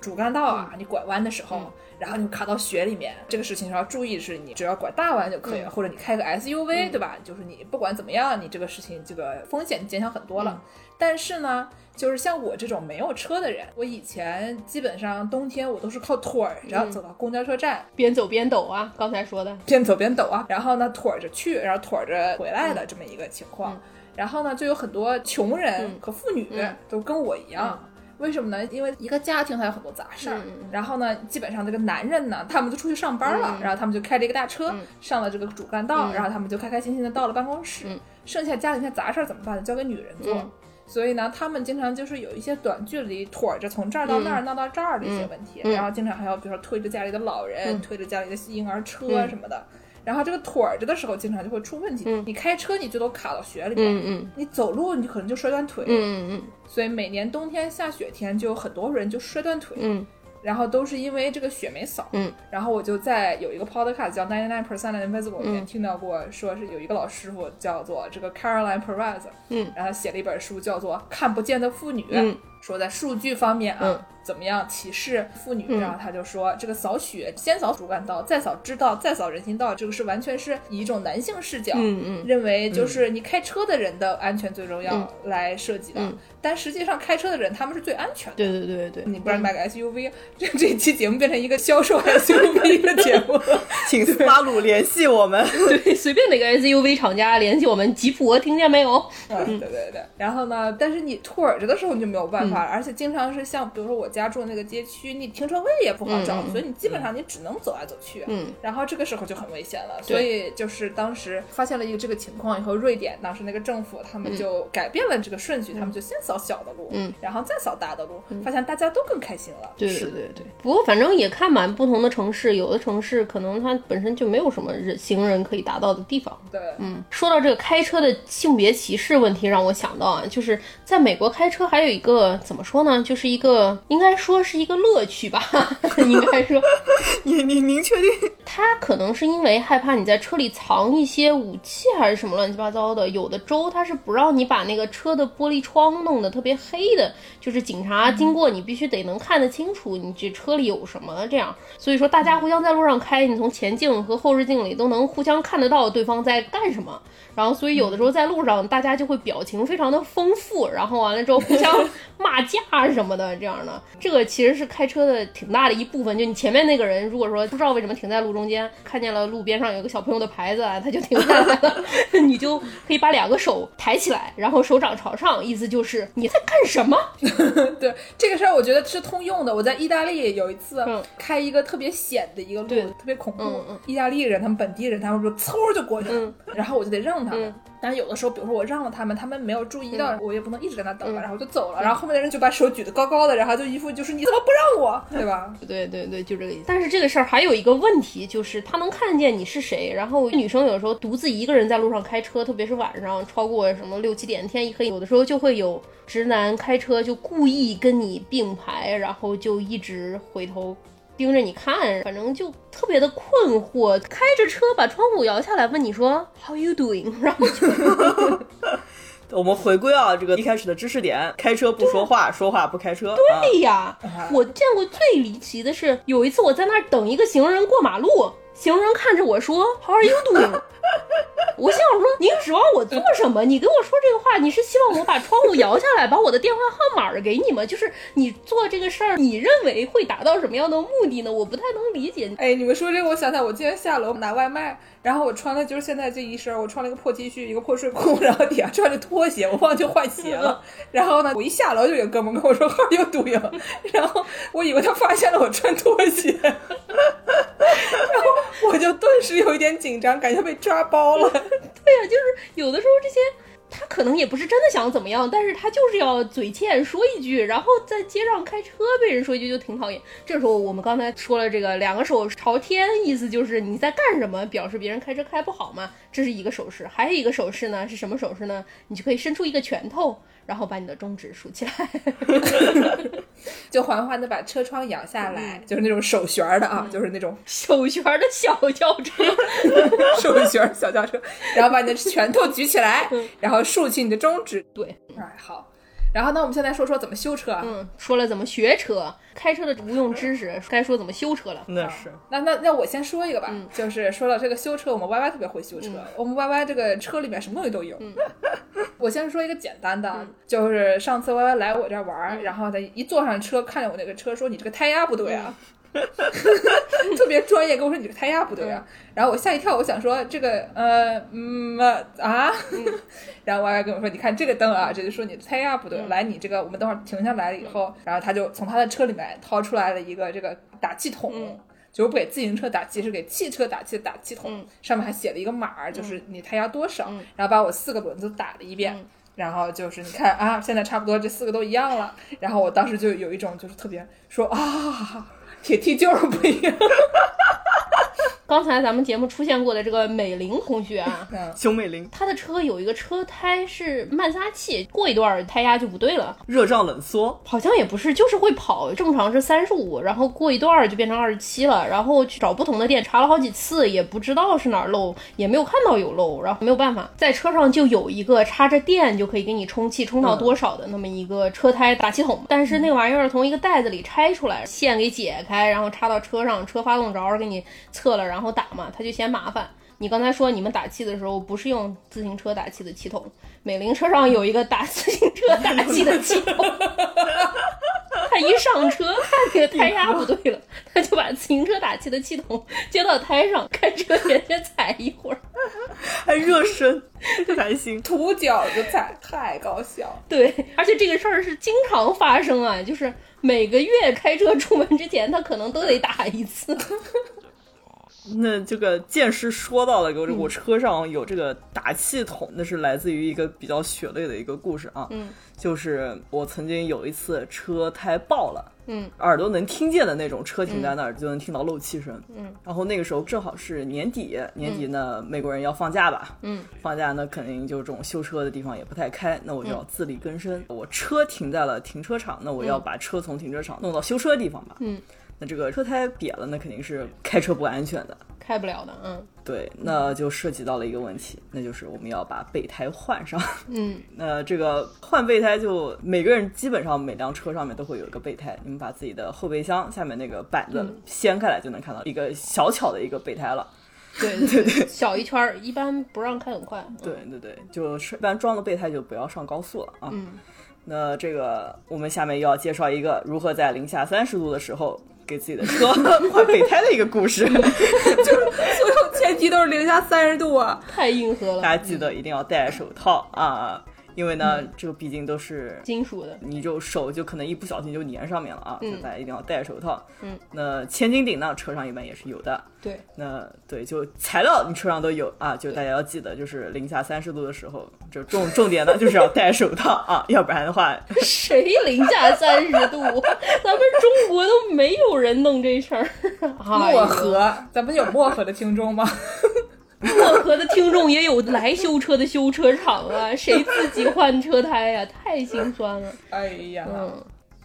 主干道啊，你拐弯的时候，然后你卡到雪里面，这个事情要注意的是，你只要拐大弯就可以了，或者你开个 SUV，对吧？就是你不管怎么样，你这个事情这个风险减小很多了。但是呢，就是像我这种没有车的人，我以前基本上冬天我都是靠腿着走到公交车站，边走边抖啊，刚才说的边走边抖啊，然后呢腿着去，然后腿着回来的这么一个情况。然后呢，就有很多穷人和妇女都跟我一样。为什么呢？因为一个家庭还有很多杂事儿，然后呢，基本上这个男人呢，他们就出去上班了，嗯然后他们就开着一个大车、嗯上了这个主干道，嗯然后他们就开开心心的到了办公室。嗯剩下家里那些杂事儿怎么办呢？交给女人做。嗯所以呢，他们经常就是有一些短距离腿着从这儿到那儿、闹到这儿的一些问题，嗯嗯然后经常还要比如说推着家里的老人、嗯推着家里的婴儿车嗯什么的。然后这个腿着的时候，经常就会出问题。嗯你开车你最多卡到雪里面，嗯嗯你走路你可能就摔断腿。嗯嗯所以每年冬天下雪天，就有很多人就摔断腿，嗯然后都是因为这个雪没扫。嗯，然后我就在有一个 podcast 叫 Ninety Nine Percent Invisible 里面嗯听到过，说是有一个老师傅叫做这个 Caroline Perez，嗯，然后他写了一本书叫做《看不见的妇女》，嗯说在数据方面啊。嗯怎么样歧视妇女？嗯然后他就说，这个扫雪先扫主干道，再扫支道，再扫人行道，这个是完全是以一种男性视角，嗯嗯认为就是你开车的人的安全最重要嗯来设计的。嗯但实际上开车的人他们是最安全的。对对对对，你不然买个 SUV，这这一期节目变成一个销售 SUV 的节目。请斯巴鲁联系我们。对，随便哪个 SUV 厂家联系我们吉普，听见没有？嗯，对对对。然后呢，但是你拖着的时候你就没有办嗯法了，而且经常是像比如说我家住的那个街区，你停车位也不好找，所以你基本上你只能走来走去。嗯然后这个时候就很危险了，对所以就是当时发现了一个这个情况以后，瑞典当时那个政府他们就改变了这个顺序，他们就先扫小的路，嗯，然后再扫大的路，发现大家都更开心了。对对对对。不过反正也看满不同的城市，有的城市可能它本身就没有什么人行人可以达到的地方。对，嗯，说到这个开车的性别歧视问题，让我想到啊，就是在美国开车还有一个怎么说呢，就是一个应该说是一个乐趣吧，应该说，你你您确定？他可能是因为害怕你在车里藏一些武器还是什么乱七八糟的，有的州他是不让你把那个车的玻璃窗弄得特别黑的，就是警察经过你必须得能看得清楚你这车里有什么这样。所以说大家互相在路上开，你从前镜和后视镜里都能互相看得到对方在干什么。然后，所以有的时候在路上，大家就会表情非常的丰富，然后完了之后互相骂架什么的，这样的。这个其实是开车的挺大的一部分。就你前面那个人，如果说不知道为什么停在路中间，看见了路边上有一个小朋友的牌子啊，他就停下来了，你就可以把两个手抬起来，然后手掌朝上，意思就是你在干什么？对这个事儿，我觉得是通用的。我在意大利有一次嗯开一个特别险的一个路，对特别恐怖。嗯嗯意大利人他们本地人，他们说嗖就过去了，嗯然后我就得让他们。嗯但是有的时候，比如说我让了他们，他们没有注意到，我也不能一直在那等吧，嗯然后我就走了。然后后面的人就把手举得高高的，然后就一副就是你怎么不让我，对吧？对对对，就这个意思。但是这个事儿还有一个问题，就是他能看见你是谁。然后女生有时候独自一个人在路上开车，特别是晚上，超过什么六七点，天一黑，有的时候就会有直男开车就故意跟你并排，然后就一直回头。盯着你看，反正就特别的困惑。开着车把窗户摇下来，问你说 “How you doing”，然后就 我们回归啊，这个一开始的知识点：开车不说话，说话不开车。啊、对呀，我见过最离奇的是，有一次我在那儿等一个行人过马路，行人看着我说 “How are you doing”，我心想说你指望我做什么？你跟我说这个话，你是希望我把窗户摇下来，把我的电话号码给你吗？就是你做这个事儿，你认为会达到什么样的目的呢？我不太能理解。哎，你们说这个，我想想，我今天下楼拿外卖，然后我穿的就是现在这一身，我穿了一个破 T 恤，一个破睡裤，然后底下穿着拖鞋，我忘记换鞋了。然后呢，我一下楼就有哥们跟我说 “How you doing”，然后我以为他发现了我穿拖鞋，然后我就顿时有一点紧张，感觉被抓包了。对呀、就是有的时候这些。他可能也不是真的想怎么样，但是他就是要嘴欠说一句，然后在街上开车被人说一句就挺讨厌。这时候我们刚才说了这个两个手朝天，意思就是你在干什么，表示别人开车开不好嘛，这是一个手势。还有一个手势呢是什么手势呢？你就可以伸出一个拳头，然后把你的中指竖起来。就缓缓的把车窗摇下来，就是那种手旋儿的啊，就是那种手旋的小轿车，手旋儿小轿车，然后把你的拳头举起来，然后竖起你的中指。对，哎，好。然后呢，我们现在说说怎么修车啊？嗯，说了怎么学车，开车的无用知识，该说怎么修车了。那是那那那我先说一个吧，就是说到这个修车，我们 Y Y 特别会修车，我们 Y Y 这个车里面什么东西都有。我先说一个简单的，就是上次 Y Y 来我这儿玩儿，然后他一坐上车，看见我那个车，说你这个胎压不对啊。特别专业跟我说你这个胎压不对啊，然后我吓一跳，我想说这个呃嗯呃啊，然后 Y Y 跟我说你看这个灯啊，这就说你的胎压不对，来你这个我们等会儿停下来了以后，然后他就从他的车里面掏出来了一个这个打气筒。就是不给自行车打气，是给汽车打气的打气筒，上面还写了一个码儿，就是你胎压多少，然后把我四个轮子打了一遍，然后就是你看啊，现在差不多这四个都一样了，然后我当时就有一种就是特别说啊，铁梯就是不一样，刚才咱们节目出现过的这个美玲同学啊，熊美玲。她的车有一个车胎是慢撒气，过一段胎压就不对了。热胀冷缩，好像也不是，就是会跑，正常是三十五，然后过一段儿就变成二十七了，然后去找不同的店查了好几次，也不知道是哪儿漏，也没有看到有漏，然后没有办法，在车上就有一个插着电就可以给你充气，充到多少的那么一个车胎打气筒，但是那玩意儿从一个袋子里拆出来，线给解开，然后插到车上，车发动着给你测了，然后打嘛，他就嫌麻烦。你刚才说你们打气的时候不是用自行车打气的气筒，美玲车上有一个打自行车打气的气筒。他一上车看那个胎压不对了，他就把自行车打气的气筒接到胎上，开车前先踩一会儿。还热身，还行。涂脚就踩，太搞笑。对，而且这个事儿是经常发生啊，就是每个月开车出门之前，他可能都得打一次。那这个剑师说到了，我我车上有这个打气筒，那是来自于一个比较血泪的一个故事啊。嗯，就是我曾经有一次车胎爆了，嗯，耳朵能听见的那种，车停在那儿就能听到漏气声。嗯，然后那个时候正好是年底，年底呢美国人要放假吧，嗯，放假那肯定就这种修车的地方也不太开，那我就要自力更生。我车停在了停车场，那我要把车从停车场弄到修车的地方吧。嗯，那这个车胎瘪了，那肯定是开车不安全的。开不了的，嗯对，那就涉及到了一个问题，那就是我们要把备胎换上。嗯，那这个换备胎就每个人基本上每辆车上面都会有一个备胎，你们把自己的后备箱下面那个板子掀开来，就能看到一个小巧的一个备胎了。对对对，小一圈儿，一般不让开很快。对对对，就是一般装了备胎就不要上高速了啊。嗯，那这个我们下面又要介绍一个如何在零下三十度的时候给自己的车 换备胎的一个故事。就是所有前提都是零下三十度啊。太硬核了，大家记得一定要戴手套啊，因为呢，这个毕竟都是金属的。你就手就可能一不小心就粘上面了啊，所以大家一定要戴手套。嗯，那千斤顶呢，车上一般也是有的。对，那对，就材料你车上都有啊，就大家要记得，就是零下三十度的时候，就重重点呢就是要戴手套啊，要不然的话，谁零下三十度？咱们中国都没有人弄这事儿。哎 漠河，咱们有漠河的听众吗？漠河的听众也有来修车的修车厂啊，谁自己换车胎呀、太心酸了。哎呀，嗯，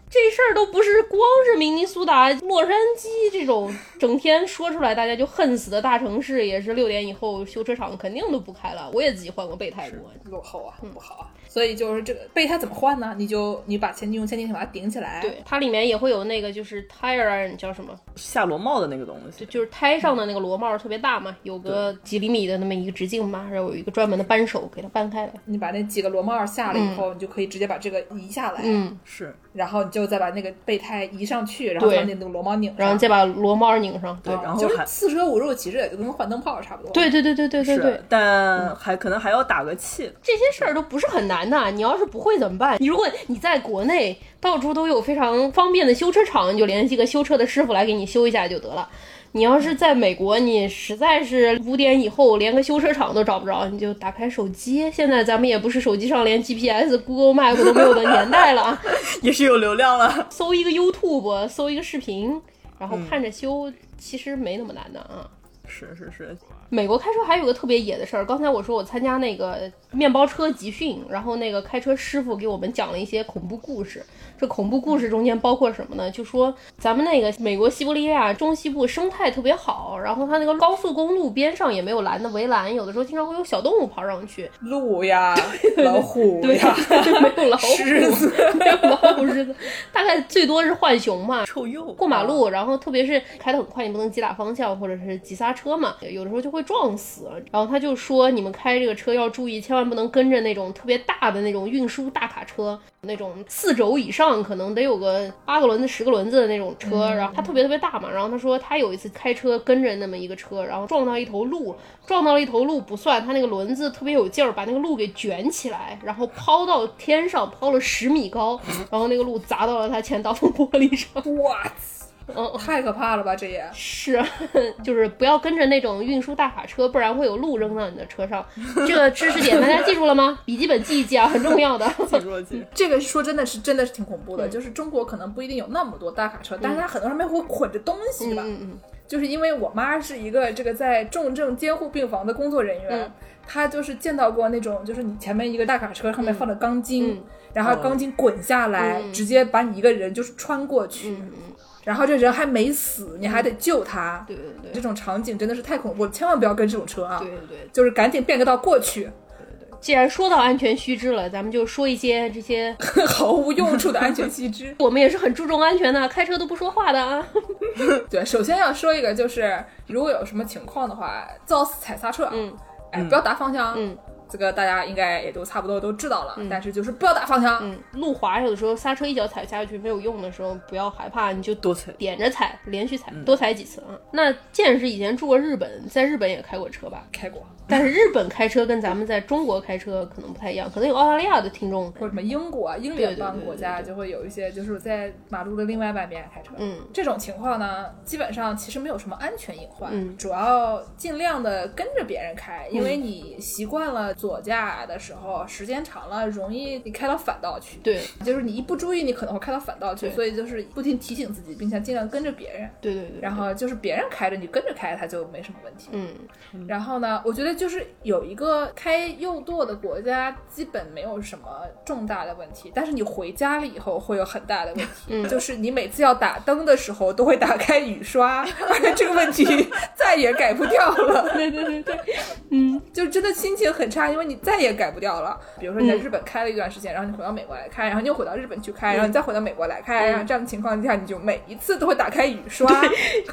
这事儿都不是光是明尼苏达、洛杉矶这种整天说出来大家就恨死的大城市，也是六点以后修车厂肯定都不开了。我也自己换过备胎过，落后啊，不好啊。所以就是这个备胎怎么换呢？你就你把前进用千斤顶把它顶起来，对，它里面也会有那个就是 tire iron 叫什么，下螺帽的那个东西，就是胎上的那个螺帽特别大嘛，有个几厘米的那么一个直径嘛，然后有一个专门的扳手给它扳开来。你把那几个螺帽下了以后，你就可以直接把这个移下来，嗯，是然后你就再把那个备胎移上去，然后把那个螺帽拧上，然后再把螺帽拧上。对，然后就是四舍五入，其实也就跟换灯泡差不多。对对对对对对对，，但还可能还要打个气。这些事儿都不是很难的，你要是不会怎么办？你如果你在国内到处都有非常方便的修车厂，你就联系个修车的师傅来给你修一下就得了。你要是在美国，你实在是五点以后连个修车厂都找不着，你就打开手机。现在咱们也不是手机上连 GPS、Google Map 都没有的年代了啊，也是有流量了，搜一个 YouTube，搜一个视频，然后看着修，其实没那么难的啊。是是是，美国开车还有个特别野的事儿，刚才我说我参加那个面包车集训，然后那个开车师傅给我们讲了一些恐怖故事。这恐怖故事中间包括什么呢？就说咱们那个美国西伯利亚中西部生态特别好，然后它那个高速公路边上也没有拦的围栏，有的时候经常会有小动物跑上去。鹿呀，老虎对呀，没有老虎，狮子 没有老虎狮子，大概最多是浣熊嘛。臭鼬过马路，然后特别是开得很快，你不能急打方向或者是急刹车嘛，有的时候就会撞死。然后他就说，你们开这个车要注意，千万不能跟着那种特别大的那种运输大卡车，那种四轴以上可能得有个八个轮子、十个轮子的那种车。然后它特别特别大嘛。然后他说他有一次开车跟着那么一个车，然后撞到一头鹿，撞到了一头鹿不算，他那个轮子特别有劲儿，把那个鹿给卷起来，然后抛到天上，抛了十米高，然后那个鹿砸到了他前挡风玻璃上。哇，嗯，太可怕了吧！这也。是，就是不要跟着那种运输大卡车，不然会有路扔到你的车上。这个知识点大家记住了吗？笔记本记一记啊，很重要的。记住了记住这个说真的是真的是挺恐怖的，嗯。就是中国可能不一定有那么多大卡车，但是它很多上面会捆着东西吧。嗯嗯就是因为我妈是一个这个在重症监护病房的工作人员，嗯。她就是见到过那种，就是你前面一个大卡车上面放着钢筋，嗯。然后钢筋滚下来，嗯。直接把你一个人就是穿过去，嗯嗯，然后这人还没死，你还得救他。对对对这种场景真的是太恐怖了，千万不要跟这种车啊！对对对。就是赶紧变个道过去，既然说到安全须知了，咱们就说一些这些，毫无用处的安全须知。我们也是很注重安全的，开车都不说话的啊。对，首先要说一个，就是如果有什么情况的话，造死踩刹车，嗯哎，不要打方向，嗯这个大家应该也都差不多都知道了，但是就是不要打方向，嗯，路滑有的时候刹车一脚踩下去没有用的时候，不要害怕，你就多踩点着踩，连续踩，多踩几次啊。那剑是以前住过日本，在日本也开过车吧？开过，但是日本开车跟咱们在中国开车可能不太一样，可能有澳大利亚的听众，或者什么英国、啊、英联邦国家就会有一些，就是在马路的另外半边开车。嗯这种情况呢，基本上其实没有什么安全隐患，嗯主要尽量的跟着别人开，因为你习惯了左驾的时候，时间长了容易你开到反道去。对。就是你一不注意，你可能会开到反道去，所以就是不停提醒自己，并且尽量跟着别人。对对对，然后就是别人开着你跟着开，它就没什么问题。嗯。然后呢，我觉得就是有一个开右舵的国家，基本没有什么重大的问题，但是你回家了以后会有很大的问题，嗯。就是你每次要打灯的时候都会打开雨刷，而且这个问题 再也改不掉了。对对对对，嗯。就真的心情很差，因为你再也改不掉了。比如说你在日本开了一段时间，然后你回到美国来开，然后你又回到日本去开，然后你再回到美国来开，然后这样的情况下，你就每一次都会打开雨刷。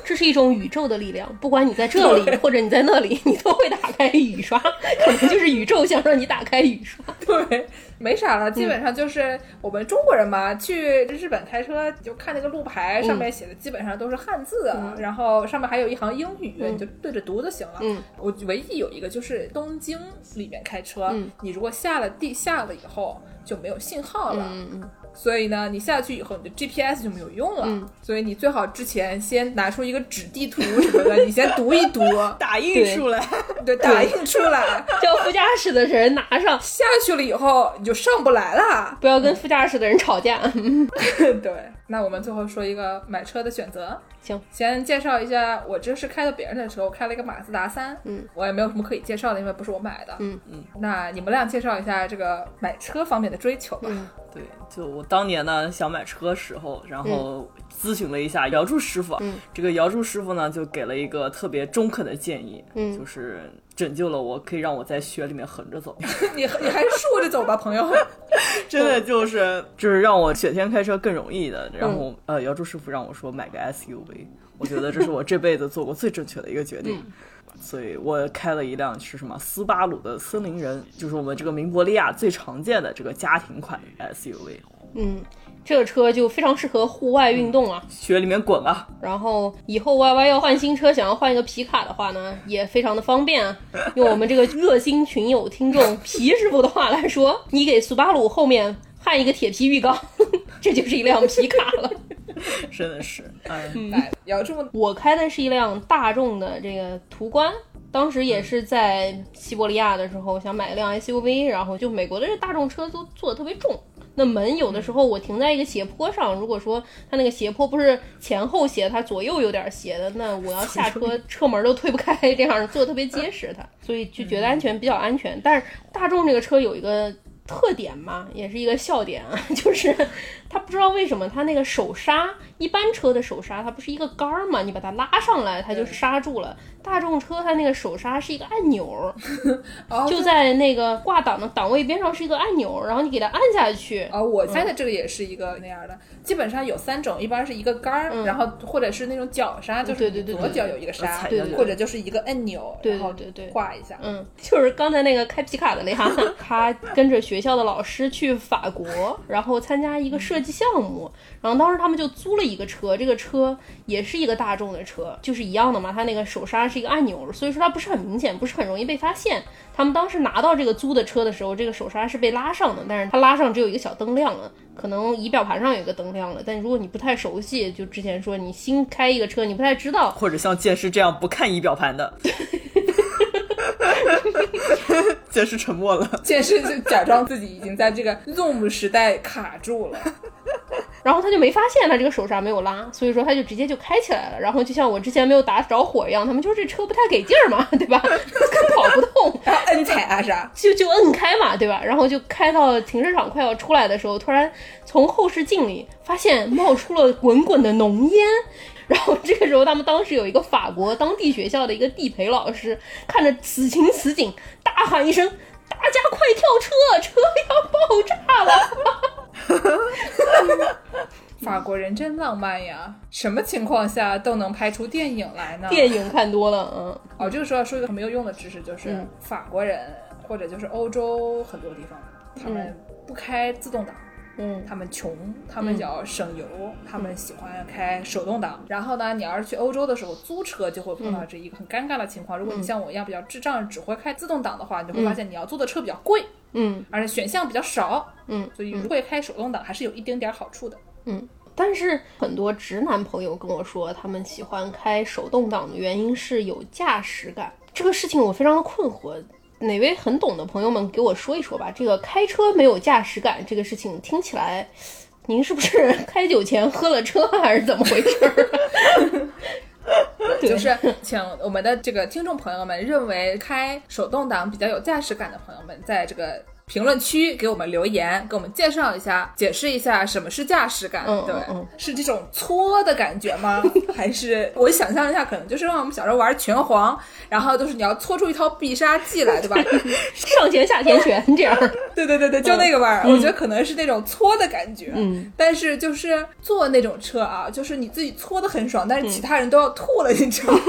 这是一种宇宙的力量，不管你在这里或者你在那里，你都会打开雨刷，可能就是宇宙想让你打开雨刷。对，没啥了，基本上就是我们中国人嘛，去日本开车就看那个路牌，上面写的基本上都是汉字啊，然后上面还有一行英语，你就对着读就行了。嗯，我唯一有一个就是东京里面开车，嗯你如果下了地下了以后就没有信号了。嗯嗯所以呢，你下去以后，你的 GPS 就没有用了。嗯所以你最好之前先拿出一个纸地图什么的，你先读一读，打印出来，对，打印出来。叫副驾驶的人拿上，下去了以后，你就上不来了。不要跟副驾驶的人吵架。对，那我们最后说一个买车的选择。行，先介绍一下，我这是开的别人的车，我开了一个马自达三，嗯，我也没有什么可以介绍的，因为不是我买的，嗯。嗯。那你们俩介绍一下这个买车方面的追求吧。嗯。对，就我当年呢想买车时候，然后咨询了一下姚柱师傅，嗯这个姚柱师傅呢就给了一个特别中肯的建议，嗯。就是拯救了我，可以让我在雪里面横着走，你 你还是竖着走吧，朋友。真的就是就是让我雪天开车更容易的。然后、呃，姚柱师傅让我说买个 SUV，我觉得这是我这辈子做过最正确的一个决定。所以我开了一辆是什么斯巴鲁的森林人，就是我们这个明博利亚最常见的这个家庭款 SUV，嗯，这个车就非常适合户外运动啊。雪里面滚啊！然后以后 Y Y 要换新车，想要换一个皮卡的话呢，也非常的方便啊。用我们这个热心群友听众皮师傅的话来说，你给苏巴鲁后面焊一个铁皮浴缸，这就是一辆皮卡了。真的是，哎，要这么，我开的是一辆大众的这个途观，当时也是在西伯利亚的时候想买一辆 SUV，然后就美国的这大众车都做的特别重，那门有的时候我停在一个斜坡上，如果说它那个斜坡不是前后斜，它左右有点斜的，那我要下车车门都推不开，这样做的特别结实它，所以就觉得安全比较安全。但是大众这个车有一个特点嘛，也是一个笑点啊，就是他不知道为什么他那个手刹，一般车的手刹它不是一个杆儿嘛，你把它拉上来它就刹住了。大众车它那个手刹是一个按钮，哦就在那个挂档的档位边上是一个按钮，然后你给它按下去。哦，我猜的这个也是一个那样的，基本上有三种，一般是一个杆儿，然后或者是那种脚刹，就是对对对对左脚有一个刹踩下去，或者就是一个按钮，对然后对对。对挂一下。嗯，就是刚才那个开皮卡的那哈，他跟着学校的老师去法国，然后参加一个设计项目，然后当时他们就租了一个车，这个车也是一个大众的车，就是一样的嘛，它那个手刹是一个按钮，所以说它不是很明显，不是很容易被发现。他们当时拿到这个租的车的时候，这个手刹是被拉上的，但是它拉上只有一个小灯亮了，可能仪表盘上有一个灯亮了，但如果你不太熟悉，就之前说你新开一个车，你不太知道，或者像剑师这样不看仪表盘的，剑师沉默了。剑师就假装自己已经在这个 Zoom 时代卡住了，然后他就没发现他这个手刹没有拉，所以说他就直接就开起来了。然后就像我之前没有打着火一样，他们就是这车不太给劲儿嘛，对吧？跑不动，然后摁踩啊啥，就就摁开嘛，对吧？然后就开到停车场快要出来的时候，突然从后视镜里发现冒出了滚滚的浓烟。然后这个时候，他们当时有一个法国当地学校的一个地陪老师，看着此情此景，大喊一声：“大家快跳车，车要爆炸了！”法国人真浪漫呀！什么情况下都能拍出电影来呢？电影看多了，嗯哦，这个时候要说一个很没有用的知识，就是、嗯法国人或者就是欧洲很多地方，他们不开自动挡。嗯他们穷，他们要省油，他们喜欢开手动挡。然后呢，你要是去欧洲的时候租车，就会碰到这一个很尴尬的情况。如果你像我一样比较智障，只会开自动挡的话，你就会发现你要租的车比较贵，嗯而且选项比较少。嗯，所以如果开手动挡还是有一丁点儿好处的。嗯。但是很多直男朋友跟我说，他们喜欢开手动挡的原因是有驾驶感。这个事情我非常的困惑，哪位很懂的朋友们给我说一说吧。这个开车没有驾驶感这个事情听起来，您是不是开酒前喝了车还是怎么回事儿？对就是请我们的这个听众朋友们认为开手动挡比较有驾驶感的朋友们，在这个评论区给我们留言，给我们介绍一下，解释一下什么是驾驶感。对，嗯对嗯是这种搓的感觉吗？还是我想象一下，可能就是让我们小时候玩拳皇，然后就是你要搓出一套必杀技来，对吧？上拳下前拳 这样。对对对对，就那个味儿，我觉得可能是那种搓的感觉。嗯，但是就是坐那种车啊，就是你自己搓的很爽，但是其他人都要吐了，你知道吗？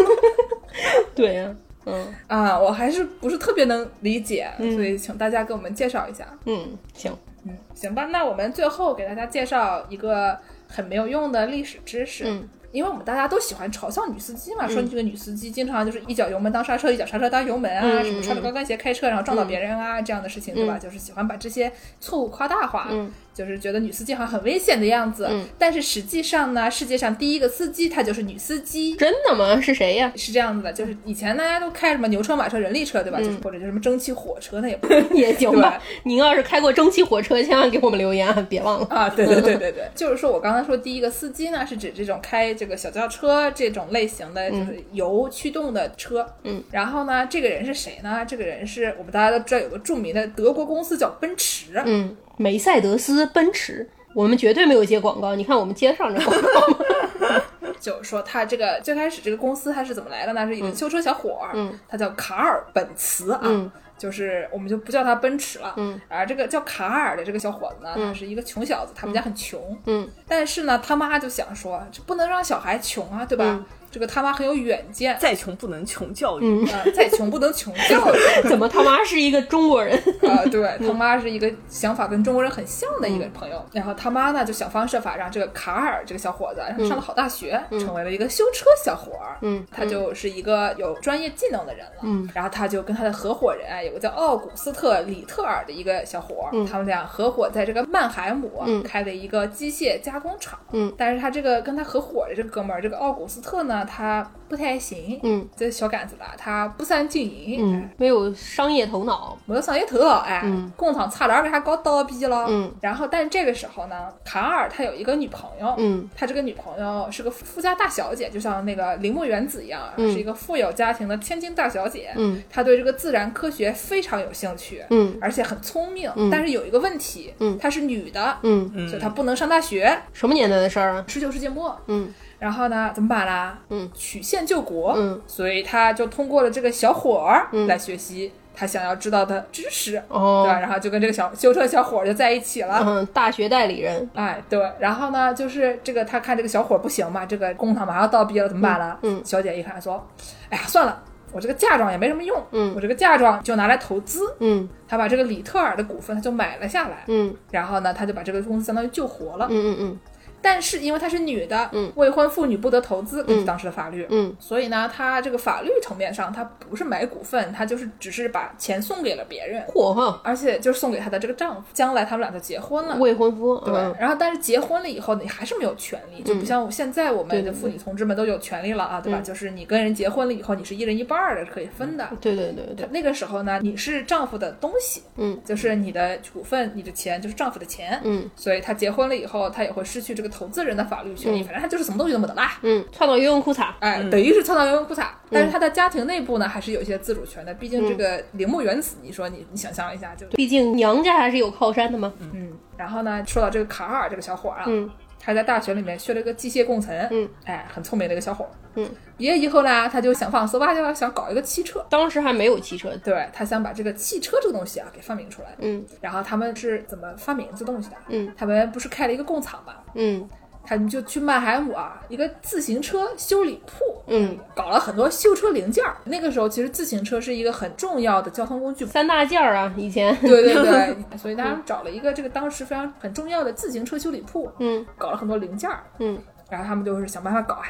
对呀、嗯。啊，我还是不是特别能理解，嗯。所以请大家给我们介绍一下。嗯，行，嗯，行吧，那我们最后给大家介绍一个很没有用的历史知识。嗯。因为我们大家都喜欢嘲笑女司机嘛，说这个女司机经常就是一脚油门当刹车，一脚刹车当油门啊，嗯什么穿着高跟鞋开车然后撞到别人啊，这样的事情，对吧？就是喜欢把这些错误夸大化，嗯就是觉得女司机好像很危险的样子。嗯但是实际上呢，世界上第一个司机她就是女司机。真的吗？是谁呀？是这样子的，就是以前大家都开什么牛车、马车、人力车，对吧？嗯就是或者就什么蒸汽火车，那也不 也行吧。您要是开过蒸汽火车，千万给我们留言啊，别忘了。啊，对对对对对，就是说我刚才说第一个司机呢，是指这种开这个小轿车这种类型的，就是油驱动的车。嗯，然后呢，这个人是谁呢？这个人是我们大家都知道有个著名的德国公司叫奔驰。嗯，梅赛德斯奔驰，我们绝对没有接广告。你看我们接得上这广告吗？就是说他这个最开始这个公司他是怎么来的呢？是一个修车小伙儿，嗯他叫卡尔本茨啊。嗯就是我们就不叫他奔驰了，嗯，而这个叫卡尔的这个小伙子呢，他是一个穷小子，他们家很穷，嗯但是呢，他妈就想说，这不能让小孩穷啊，对吧？嗯这个他妈很有远见，再穷不能穷教育。嗯，呃，再穷不能穷教育 怎么他妈是一个中国人？啊、对他妈是一个想法跟中国人很像的一个朋友，然后他妈呢就想方设法让这个卡尔这个小伙子让他上了好大学，成为了一个修车小伙儿，嗯。他就是一个有专业技能的人了，嗯，然后他就跟他的合伙人啊，有个叫奥古斯特里特尔的一个小伙儿，嗯他们俩合伙在这个曼海姆开了一个机械加工厂，嗯，但是他这个跟他合伙的这个哥们儿，这个奥古斯特呢，呢，他不太行，嗯，这小杆子吧，他不善经营，嗯。哎，没有商业头脑，没有商业头脑，哎，嗯。工厂差点给他搞倒闭了，嗯，然后但是这个时候呢，卡尔他有一个女朋友，嗯。他这个女朋友是个富家大小姐，就像那个铃木原子一样是一个富有家庭的千金大小姐，嗯。她对这个自然科学非常有兴趣，嗯。而且很聪明，嗯。但是有一个问题，嗯。她是女的，嗯，所以她不能上大学，什么年代的事儿啊？十九世纪末，嗯然后呢，怎么办啦？嗯，曲线救国。嗯，所以他就通过了这个小伙儿嗯来学习他想要知道的知识，对吧？哦，然后就跟这个小修车小伙儿就在一起了。嗯，大学代理人，哎，对，然后呢，就是这个他看这个小伙儿不行嘛，这个工厂马上要倒闭了，怎么办呢？嗯嗯小姐一看说，哎呀，算了。我这个嫁妆也没什么用，嗯我这个嫁妆就拿来投资，嗯他把这个里特尔的股份他就买了下来，嗯然后呢，他就把这个公司相当于救活了。嗯嗯嗯但是因为她是女的，嗯。未婚妇女不得投资，根据当时的法律，嗯。所以呢，她这个法律层面上，她不是买股份，她就是只是把钱送给了别人，嚯哈，而且就是送给她的这个丈夫，将来他们俩就结婚了。未婚夫，对，嗯。然后但是结婚了以后，你还是没有权利，就不像现在我们的妇女同志们都有权利了啊，对吧？嗯。就是你跟人结婚了以后，你是一人一半儿的，可以分的。对对对对，那个时候呢，你是丈夫的东西，嗯。就是你的股份、你的钱就是丈夫的钱，嗯。所以她结婚了以后，她也会失去这个投资人的法律权益，反正他就是什么东西都没得啦。嗯，创造游泳裤衩，哎，等于是创造游泳裤衩，但是他的家庭内部呢，还是有一些自主权的。毕竟这个铃木原子，你说你你想象一下，就毕竟娘家还是有靠山的嘛，嗯。然后呢，说到这个卡尔这个小伙儿啊，嗯。他在大学里面学了个机械工程，嗯，哎，很聪明的一个小伙儿。嗯，毕业以后呢，他就想方设法就要想搞一个汽车。当时还没有汽车，对他想把这个汽车这个东西啊给发明出来，嗯。然后他们是怎么发明这东西的？嗯。他们不是开了一个工厂嘛，嗯。他们就去曼海姆啊一个自行车修理铺，嗯，搞了很多修车零件儿。那个时候其实自行车是一个很重要的交通工具。三大件儿啊，以前，对对对，所以他们找了一个这个当时非常很重要的自行车修理铺，嗯。搞了很多零件儿，嗯。然后他们就是想办法搞啊，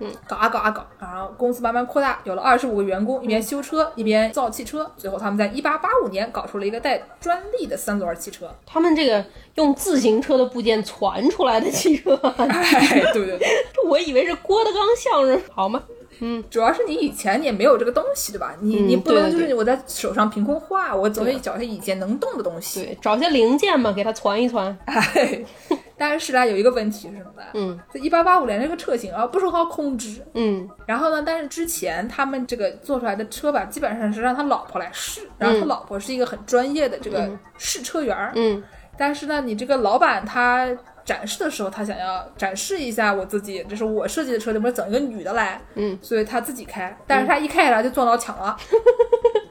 嗯，搞啊搞啊搞，然后公司慢慢扩大，有了二十五个员工，一边修车一边造汽车，最后他们在一八八五年搞出了一个带专利的三轮汽车。他们这个用自行车的部件传出来的汽车，哎，对对对，这 我以为是郭德纲相声，好吗？嗯主要是你以前你也没有这个东西，对吧？你、嗯你不能就是我在手上凭空画，我总得找些以前能动的东西。对，找些零件嘛，给它传一传。哎，但是呢，有一个问题是什么呢？嗯这一八八五年这个车型啊不是很好控制。嗯然后呢，但是之前他们这个做出来的车吧，基本上是让他老婆来试，然后他老婆是一个很专业的这个试车员儿。嗯但是呢，你这个老板他展示的时候，他想要展示一下我自己，这是我设计的车，怎么整一个女的来？嗯，所以他自己开，但是他一开来就撞到墙了。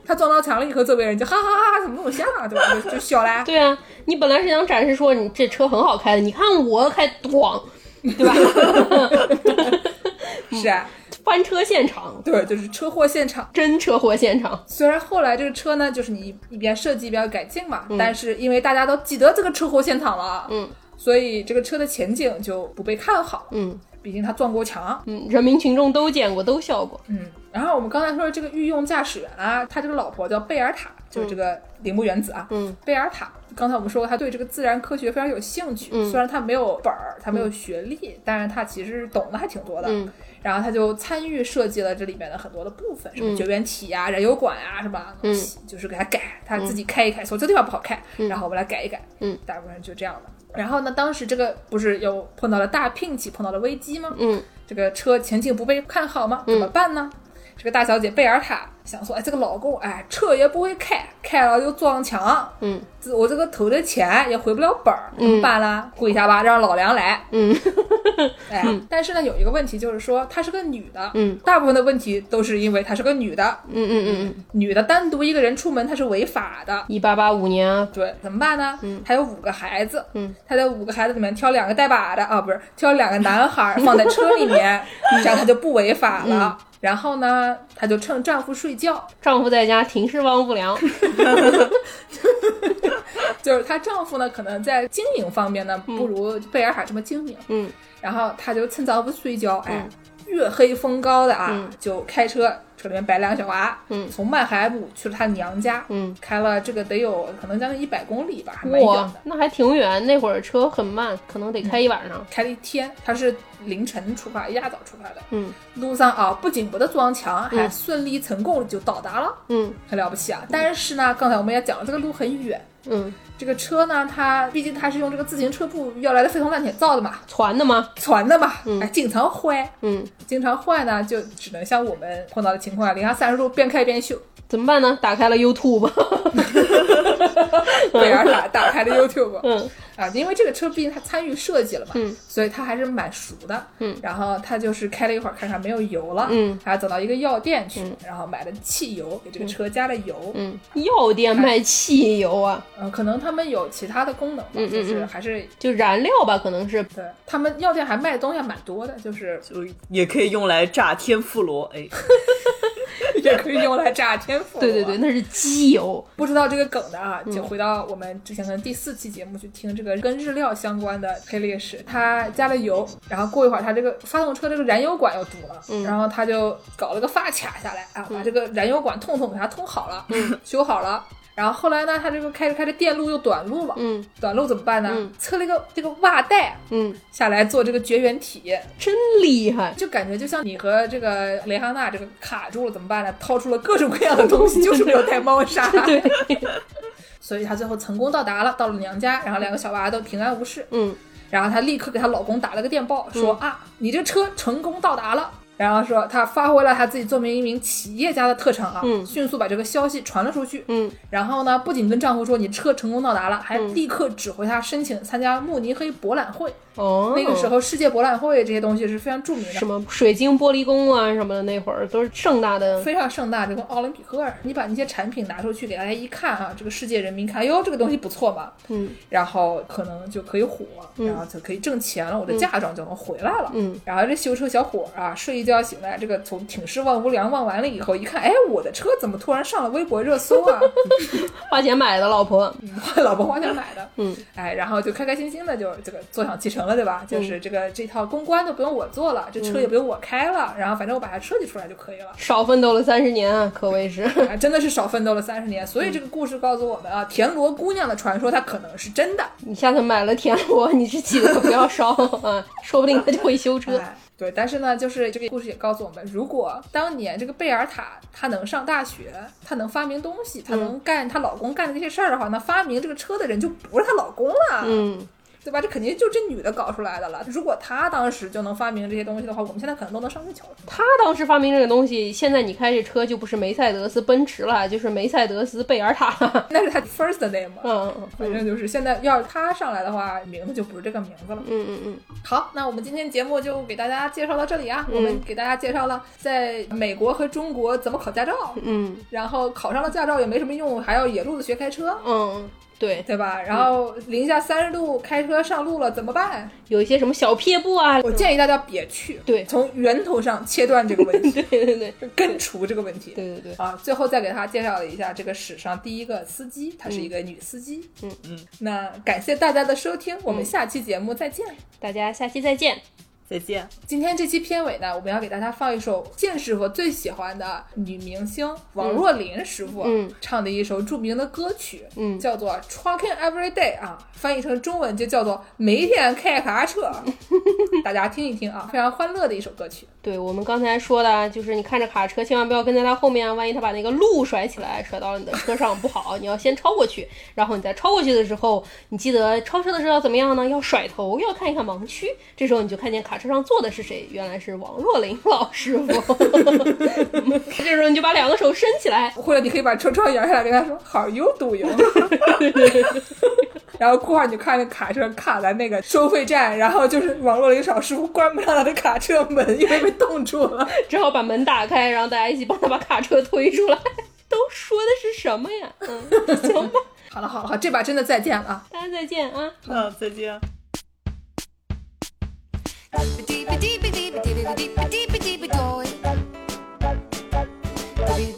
他撞到墙了以后，周围人就哈哈哈哈，怎么那么像啊，对吧？就就笑啦。对啊，你本来是想展示说你这车很好开的，你看我开咣，对吧？是啊，翻车现场，对，就是车祸现场。真车祸现场。虽然后来这个车呢，就是你一边设计一边改进嘛，但是因为大家都记得这个车祸现场了，嗯，所以这个车的前景就不被看好。嗯毕竟他撞过墙，嗯，人民群众都见过，都笑过。嗯。然后我们刚才说的这个御用驾驶员啊，他这个老婆叫贝尔塔，就是这个铃木原子啊，嗯贝尔塔。刚才我们说过，他对这个自然科学非常有兴趣，嗯虽然他没有本儿，他没有学历，但是他其实懂得还挺多的。嗯然后他就参与设计了这里面的很多的部分，什么嗯绝缘体啊、燃油管啊，是吧？嗯就是给他改，他自己开一开，说这地方不好开，然后我们来改一改。嗯，大部分就这样的。然后呢，当时这个不是又碰到了大聘期，碰到了危机吗？嗯这个车前景不被看好吗？怎么办呢？这个大小姐贝尔塔。想说，哎，这个老公，哎，车也不会开，开了又撞墙，嗯。这我这个投的钱也回不了本儿，怎么办呢？跪下吧，让老梁来。嗯。哎，但是呢，有一个问题就是说，她是个女的，嗯，大部分的问题都是因为她是个女的，嗯嗯嗯嗯，女的单独一个人出门她是违法的。一八八五年啊，对，怎么办呢？嗯，她有五个孩子，嗯，她在五个孩子里面挑两个带把的。啊，不是挑两个男孩儿放在车里面，这样她就不违法了。然后呢，她就趁丈夫睡觉，丈夫在家停尸忘不良。就是她丈夫呢，可能在经营方面呢，不如贝尔海这么精明。嗯。然后她就趁早不睡觉，哎，月黑风高的啊，嗯就开车，车里面摆两个小娃，嗯从曼海姆去了他娘家，嗯，开了这个得有可能将近一百公里吧，还蛮远的，，那还挺远。那会儿车很慢，可能得开一晚上。开了一天，他是凌晨出发，一大早出发的。嗯路上啊，不仅不得撞墙，还嗯顺利成功就到达了，嗯很了不起啊！但是呢，刚才我们也讲了，这个路很远，嗯，这个车呢，它毕竟它是用这个自行车布要来的废铜烂铁造的嘛，传的吗？传的嘛，哎，经常坏，嗯，经常坏呢，就只能像我们碰到的情况，零下三十度边开边修。怎么办呢？打开了 YouTube。贝尔塔打开了 YouTube，嗯。啊，因为这个车毕竟他参与设计了嘛，嗯。所以他还是蛮熟的，嗯，然后他就是开了一会儿，看看没有油了，嗯，还走到一个药店去，然后买了汽油，给这个车加了油，嗯，药店卖汽油啊，嗯，可能他们有其他的功能吧，就是嗯。还是就燃料吧，可能是。对他们药店还卖的东西还蛮多的，就是就也可以用来炸天妇罗，哎，也可以用来炸天妇罗，对对对，那是机油。不知道这个梗的啊，嗯就回到我们之前可能第四期节目去听这个跟日料相关的黑历史。他加了油，然后过一会儿他这个发动车这个燃油管又堵了，嗯然后他就搞了个发卡下来啊，把这个燃油管通通给它通好了，嗯修好了。然后后来呢，他这个开着开着电路又短路了，嗯短路怎么办呢？嗯测了一个这个袜带嗯，下来做这个绝缘体，真厉害。就感觉就像你和这个雷哈娜这个卡住了怎么办呢？掏出了各种各样的东西，就是没有带猫砂。对，所以她最后成功到达了，到了娘家，然后两个小娃都平安无事。嗯然后她立刻给她老公打了个电报，说、啊，你这车成功到达了。然后说她发挥了她自己作为一名企业家的特长啊，嗯迅速把这个消息传了出去。嗯然后呢，不仅跟丈夫说你车成功到达了，还立刻指挥他申请参加慕尼黑博览会。哦，那个时候世界博览会这些东西是非常著名的什，么水晶玻璃宫啊什么的，那会儿都是盛大的。非常盛大，就跟奥林匹克。你把那些产品拿出去给大家一看啊，这个世界人民看，哟，这个东西不错嘛，嗯然后可能就可以火，嗯然后就可以挣钱了，我的嫁妆就能回来了。嗯然后这修车小伙啊，睡一觉醒来，这个从挺尸望无良望完了以后，一看，哎，我的车怎么突然上了微博热搜啊？花钱买的老婆。老婆花钱买的，嗯哎，然后就开开心心的就这个坐享其成了，对吧？就是这个这套公关都不用我做了，这车也不用我开了，然后反正我把它设计出来就可以了。少奋斗了三十年啊，可谓是。啊，真的是少奋斗了三十年，所以这个故事告诉我们啊，田螺姑娘的传说它可能是真的。你下次买了田螺，你这记得不要烧啊，说不定他就会修车。哎，对，但是呢，就是这个故事也告诉我们，如果当年这个贝尔塔她能上大学，她能发明东西，她能干她老公干的这些事儿的话，那发明这个车的人就不是她老公了。嗯，对吧？这肯定就这女的搞出来的了。如果她当时就能发明这些东西的话，我们现在可能都能上月球了。她当时发明这个东西，现在你开这车就不是梅赛德斯奔驰了，就是梅赛德斯贝尔塔了。那是她 first name，嗯嗯反正就是现在要是她上来的话，名字就不是这个名字了。嗯嗯嗯，好，那我们今天节目就给大家介绍到这里啊。我们给大家介绍了在美国和中国怎么考驾照，嗯然后考上了驾照也没什么用，还要野路子学开车，嗯，对，对吧？然后零下三十度开车上路了怎么办？有一些什么小撇步啊，我建议大家别去，对从源头上切断这个问题，对对对根除这个问题。对对对，啊，最后再给大家介绍了一下这个史上第一个司机，她是一个女司机。嗯嗯，那感谢大家的收听，我们下期节目再见。大家下期再见。再见。今天这期片尾呢，我们要给大家放一首剑师傅最喜欢的女明星王若琳师傅、嗯唱的一首著名的歌曲，嗯叫做《Trucking Every Day》啊，翻译成中文就叫做“每天开卡车”，大家听一听啊，非常欢乐的一首歌曲。对我们刚才说的，就是你看着卡车，千万不要跟在他后面啊，万一他把那个路甩起来，甩到了你的车上不好。你要先超过去，然后你在超过去的时候，你记得超车的时候要怎么样呢？要甩头，要看一看盲区。这时候你就看见卡车上坐的是谁，原来是王若琳老师傅。这时候你就把两个手伸起来，或者你可以把车窗摇下来，跟他说 “How you doing？” 然后过会儿你就看那卡车卡在那个收费站，然后就是王若琳老师傅关不上他的卡车门，因为被冻住了。只好把门打开，然后大家一起帮他把卡车推出来。都说的是什么呀？嗯，行吧，好了好了好，这把真的再见了啊。大家再见啊。嗯再见。Doy.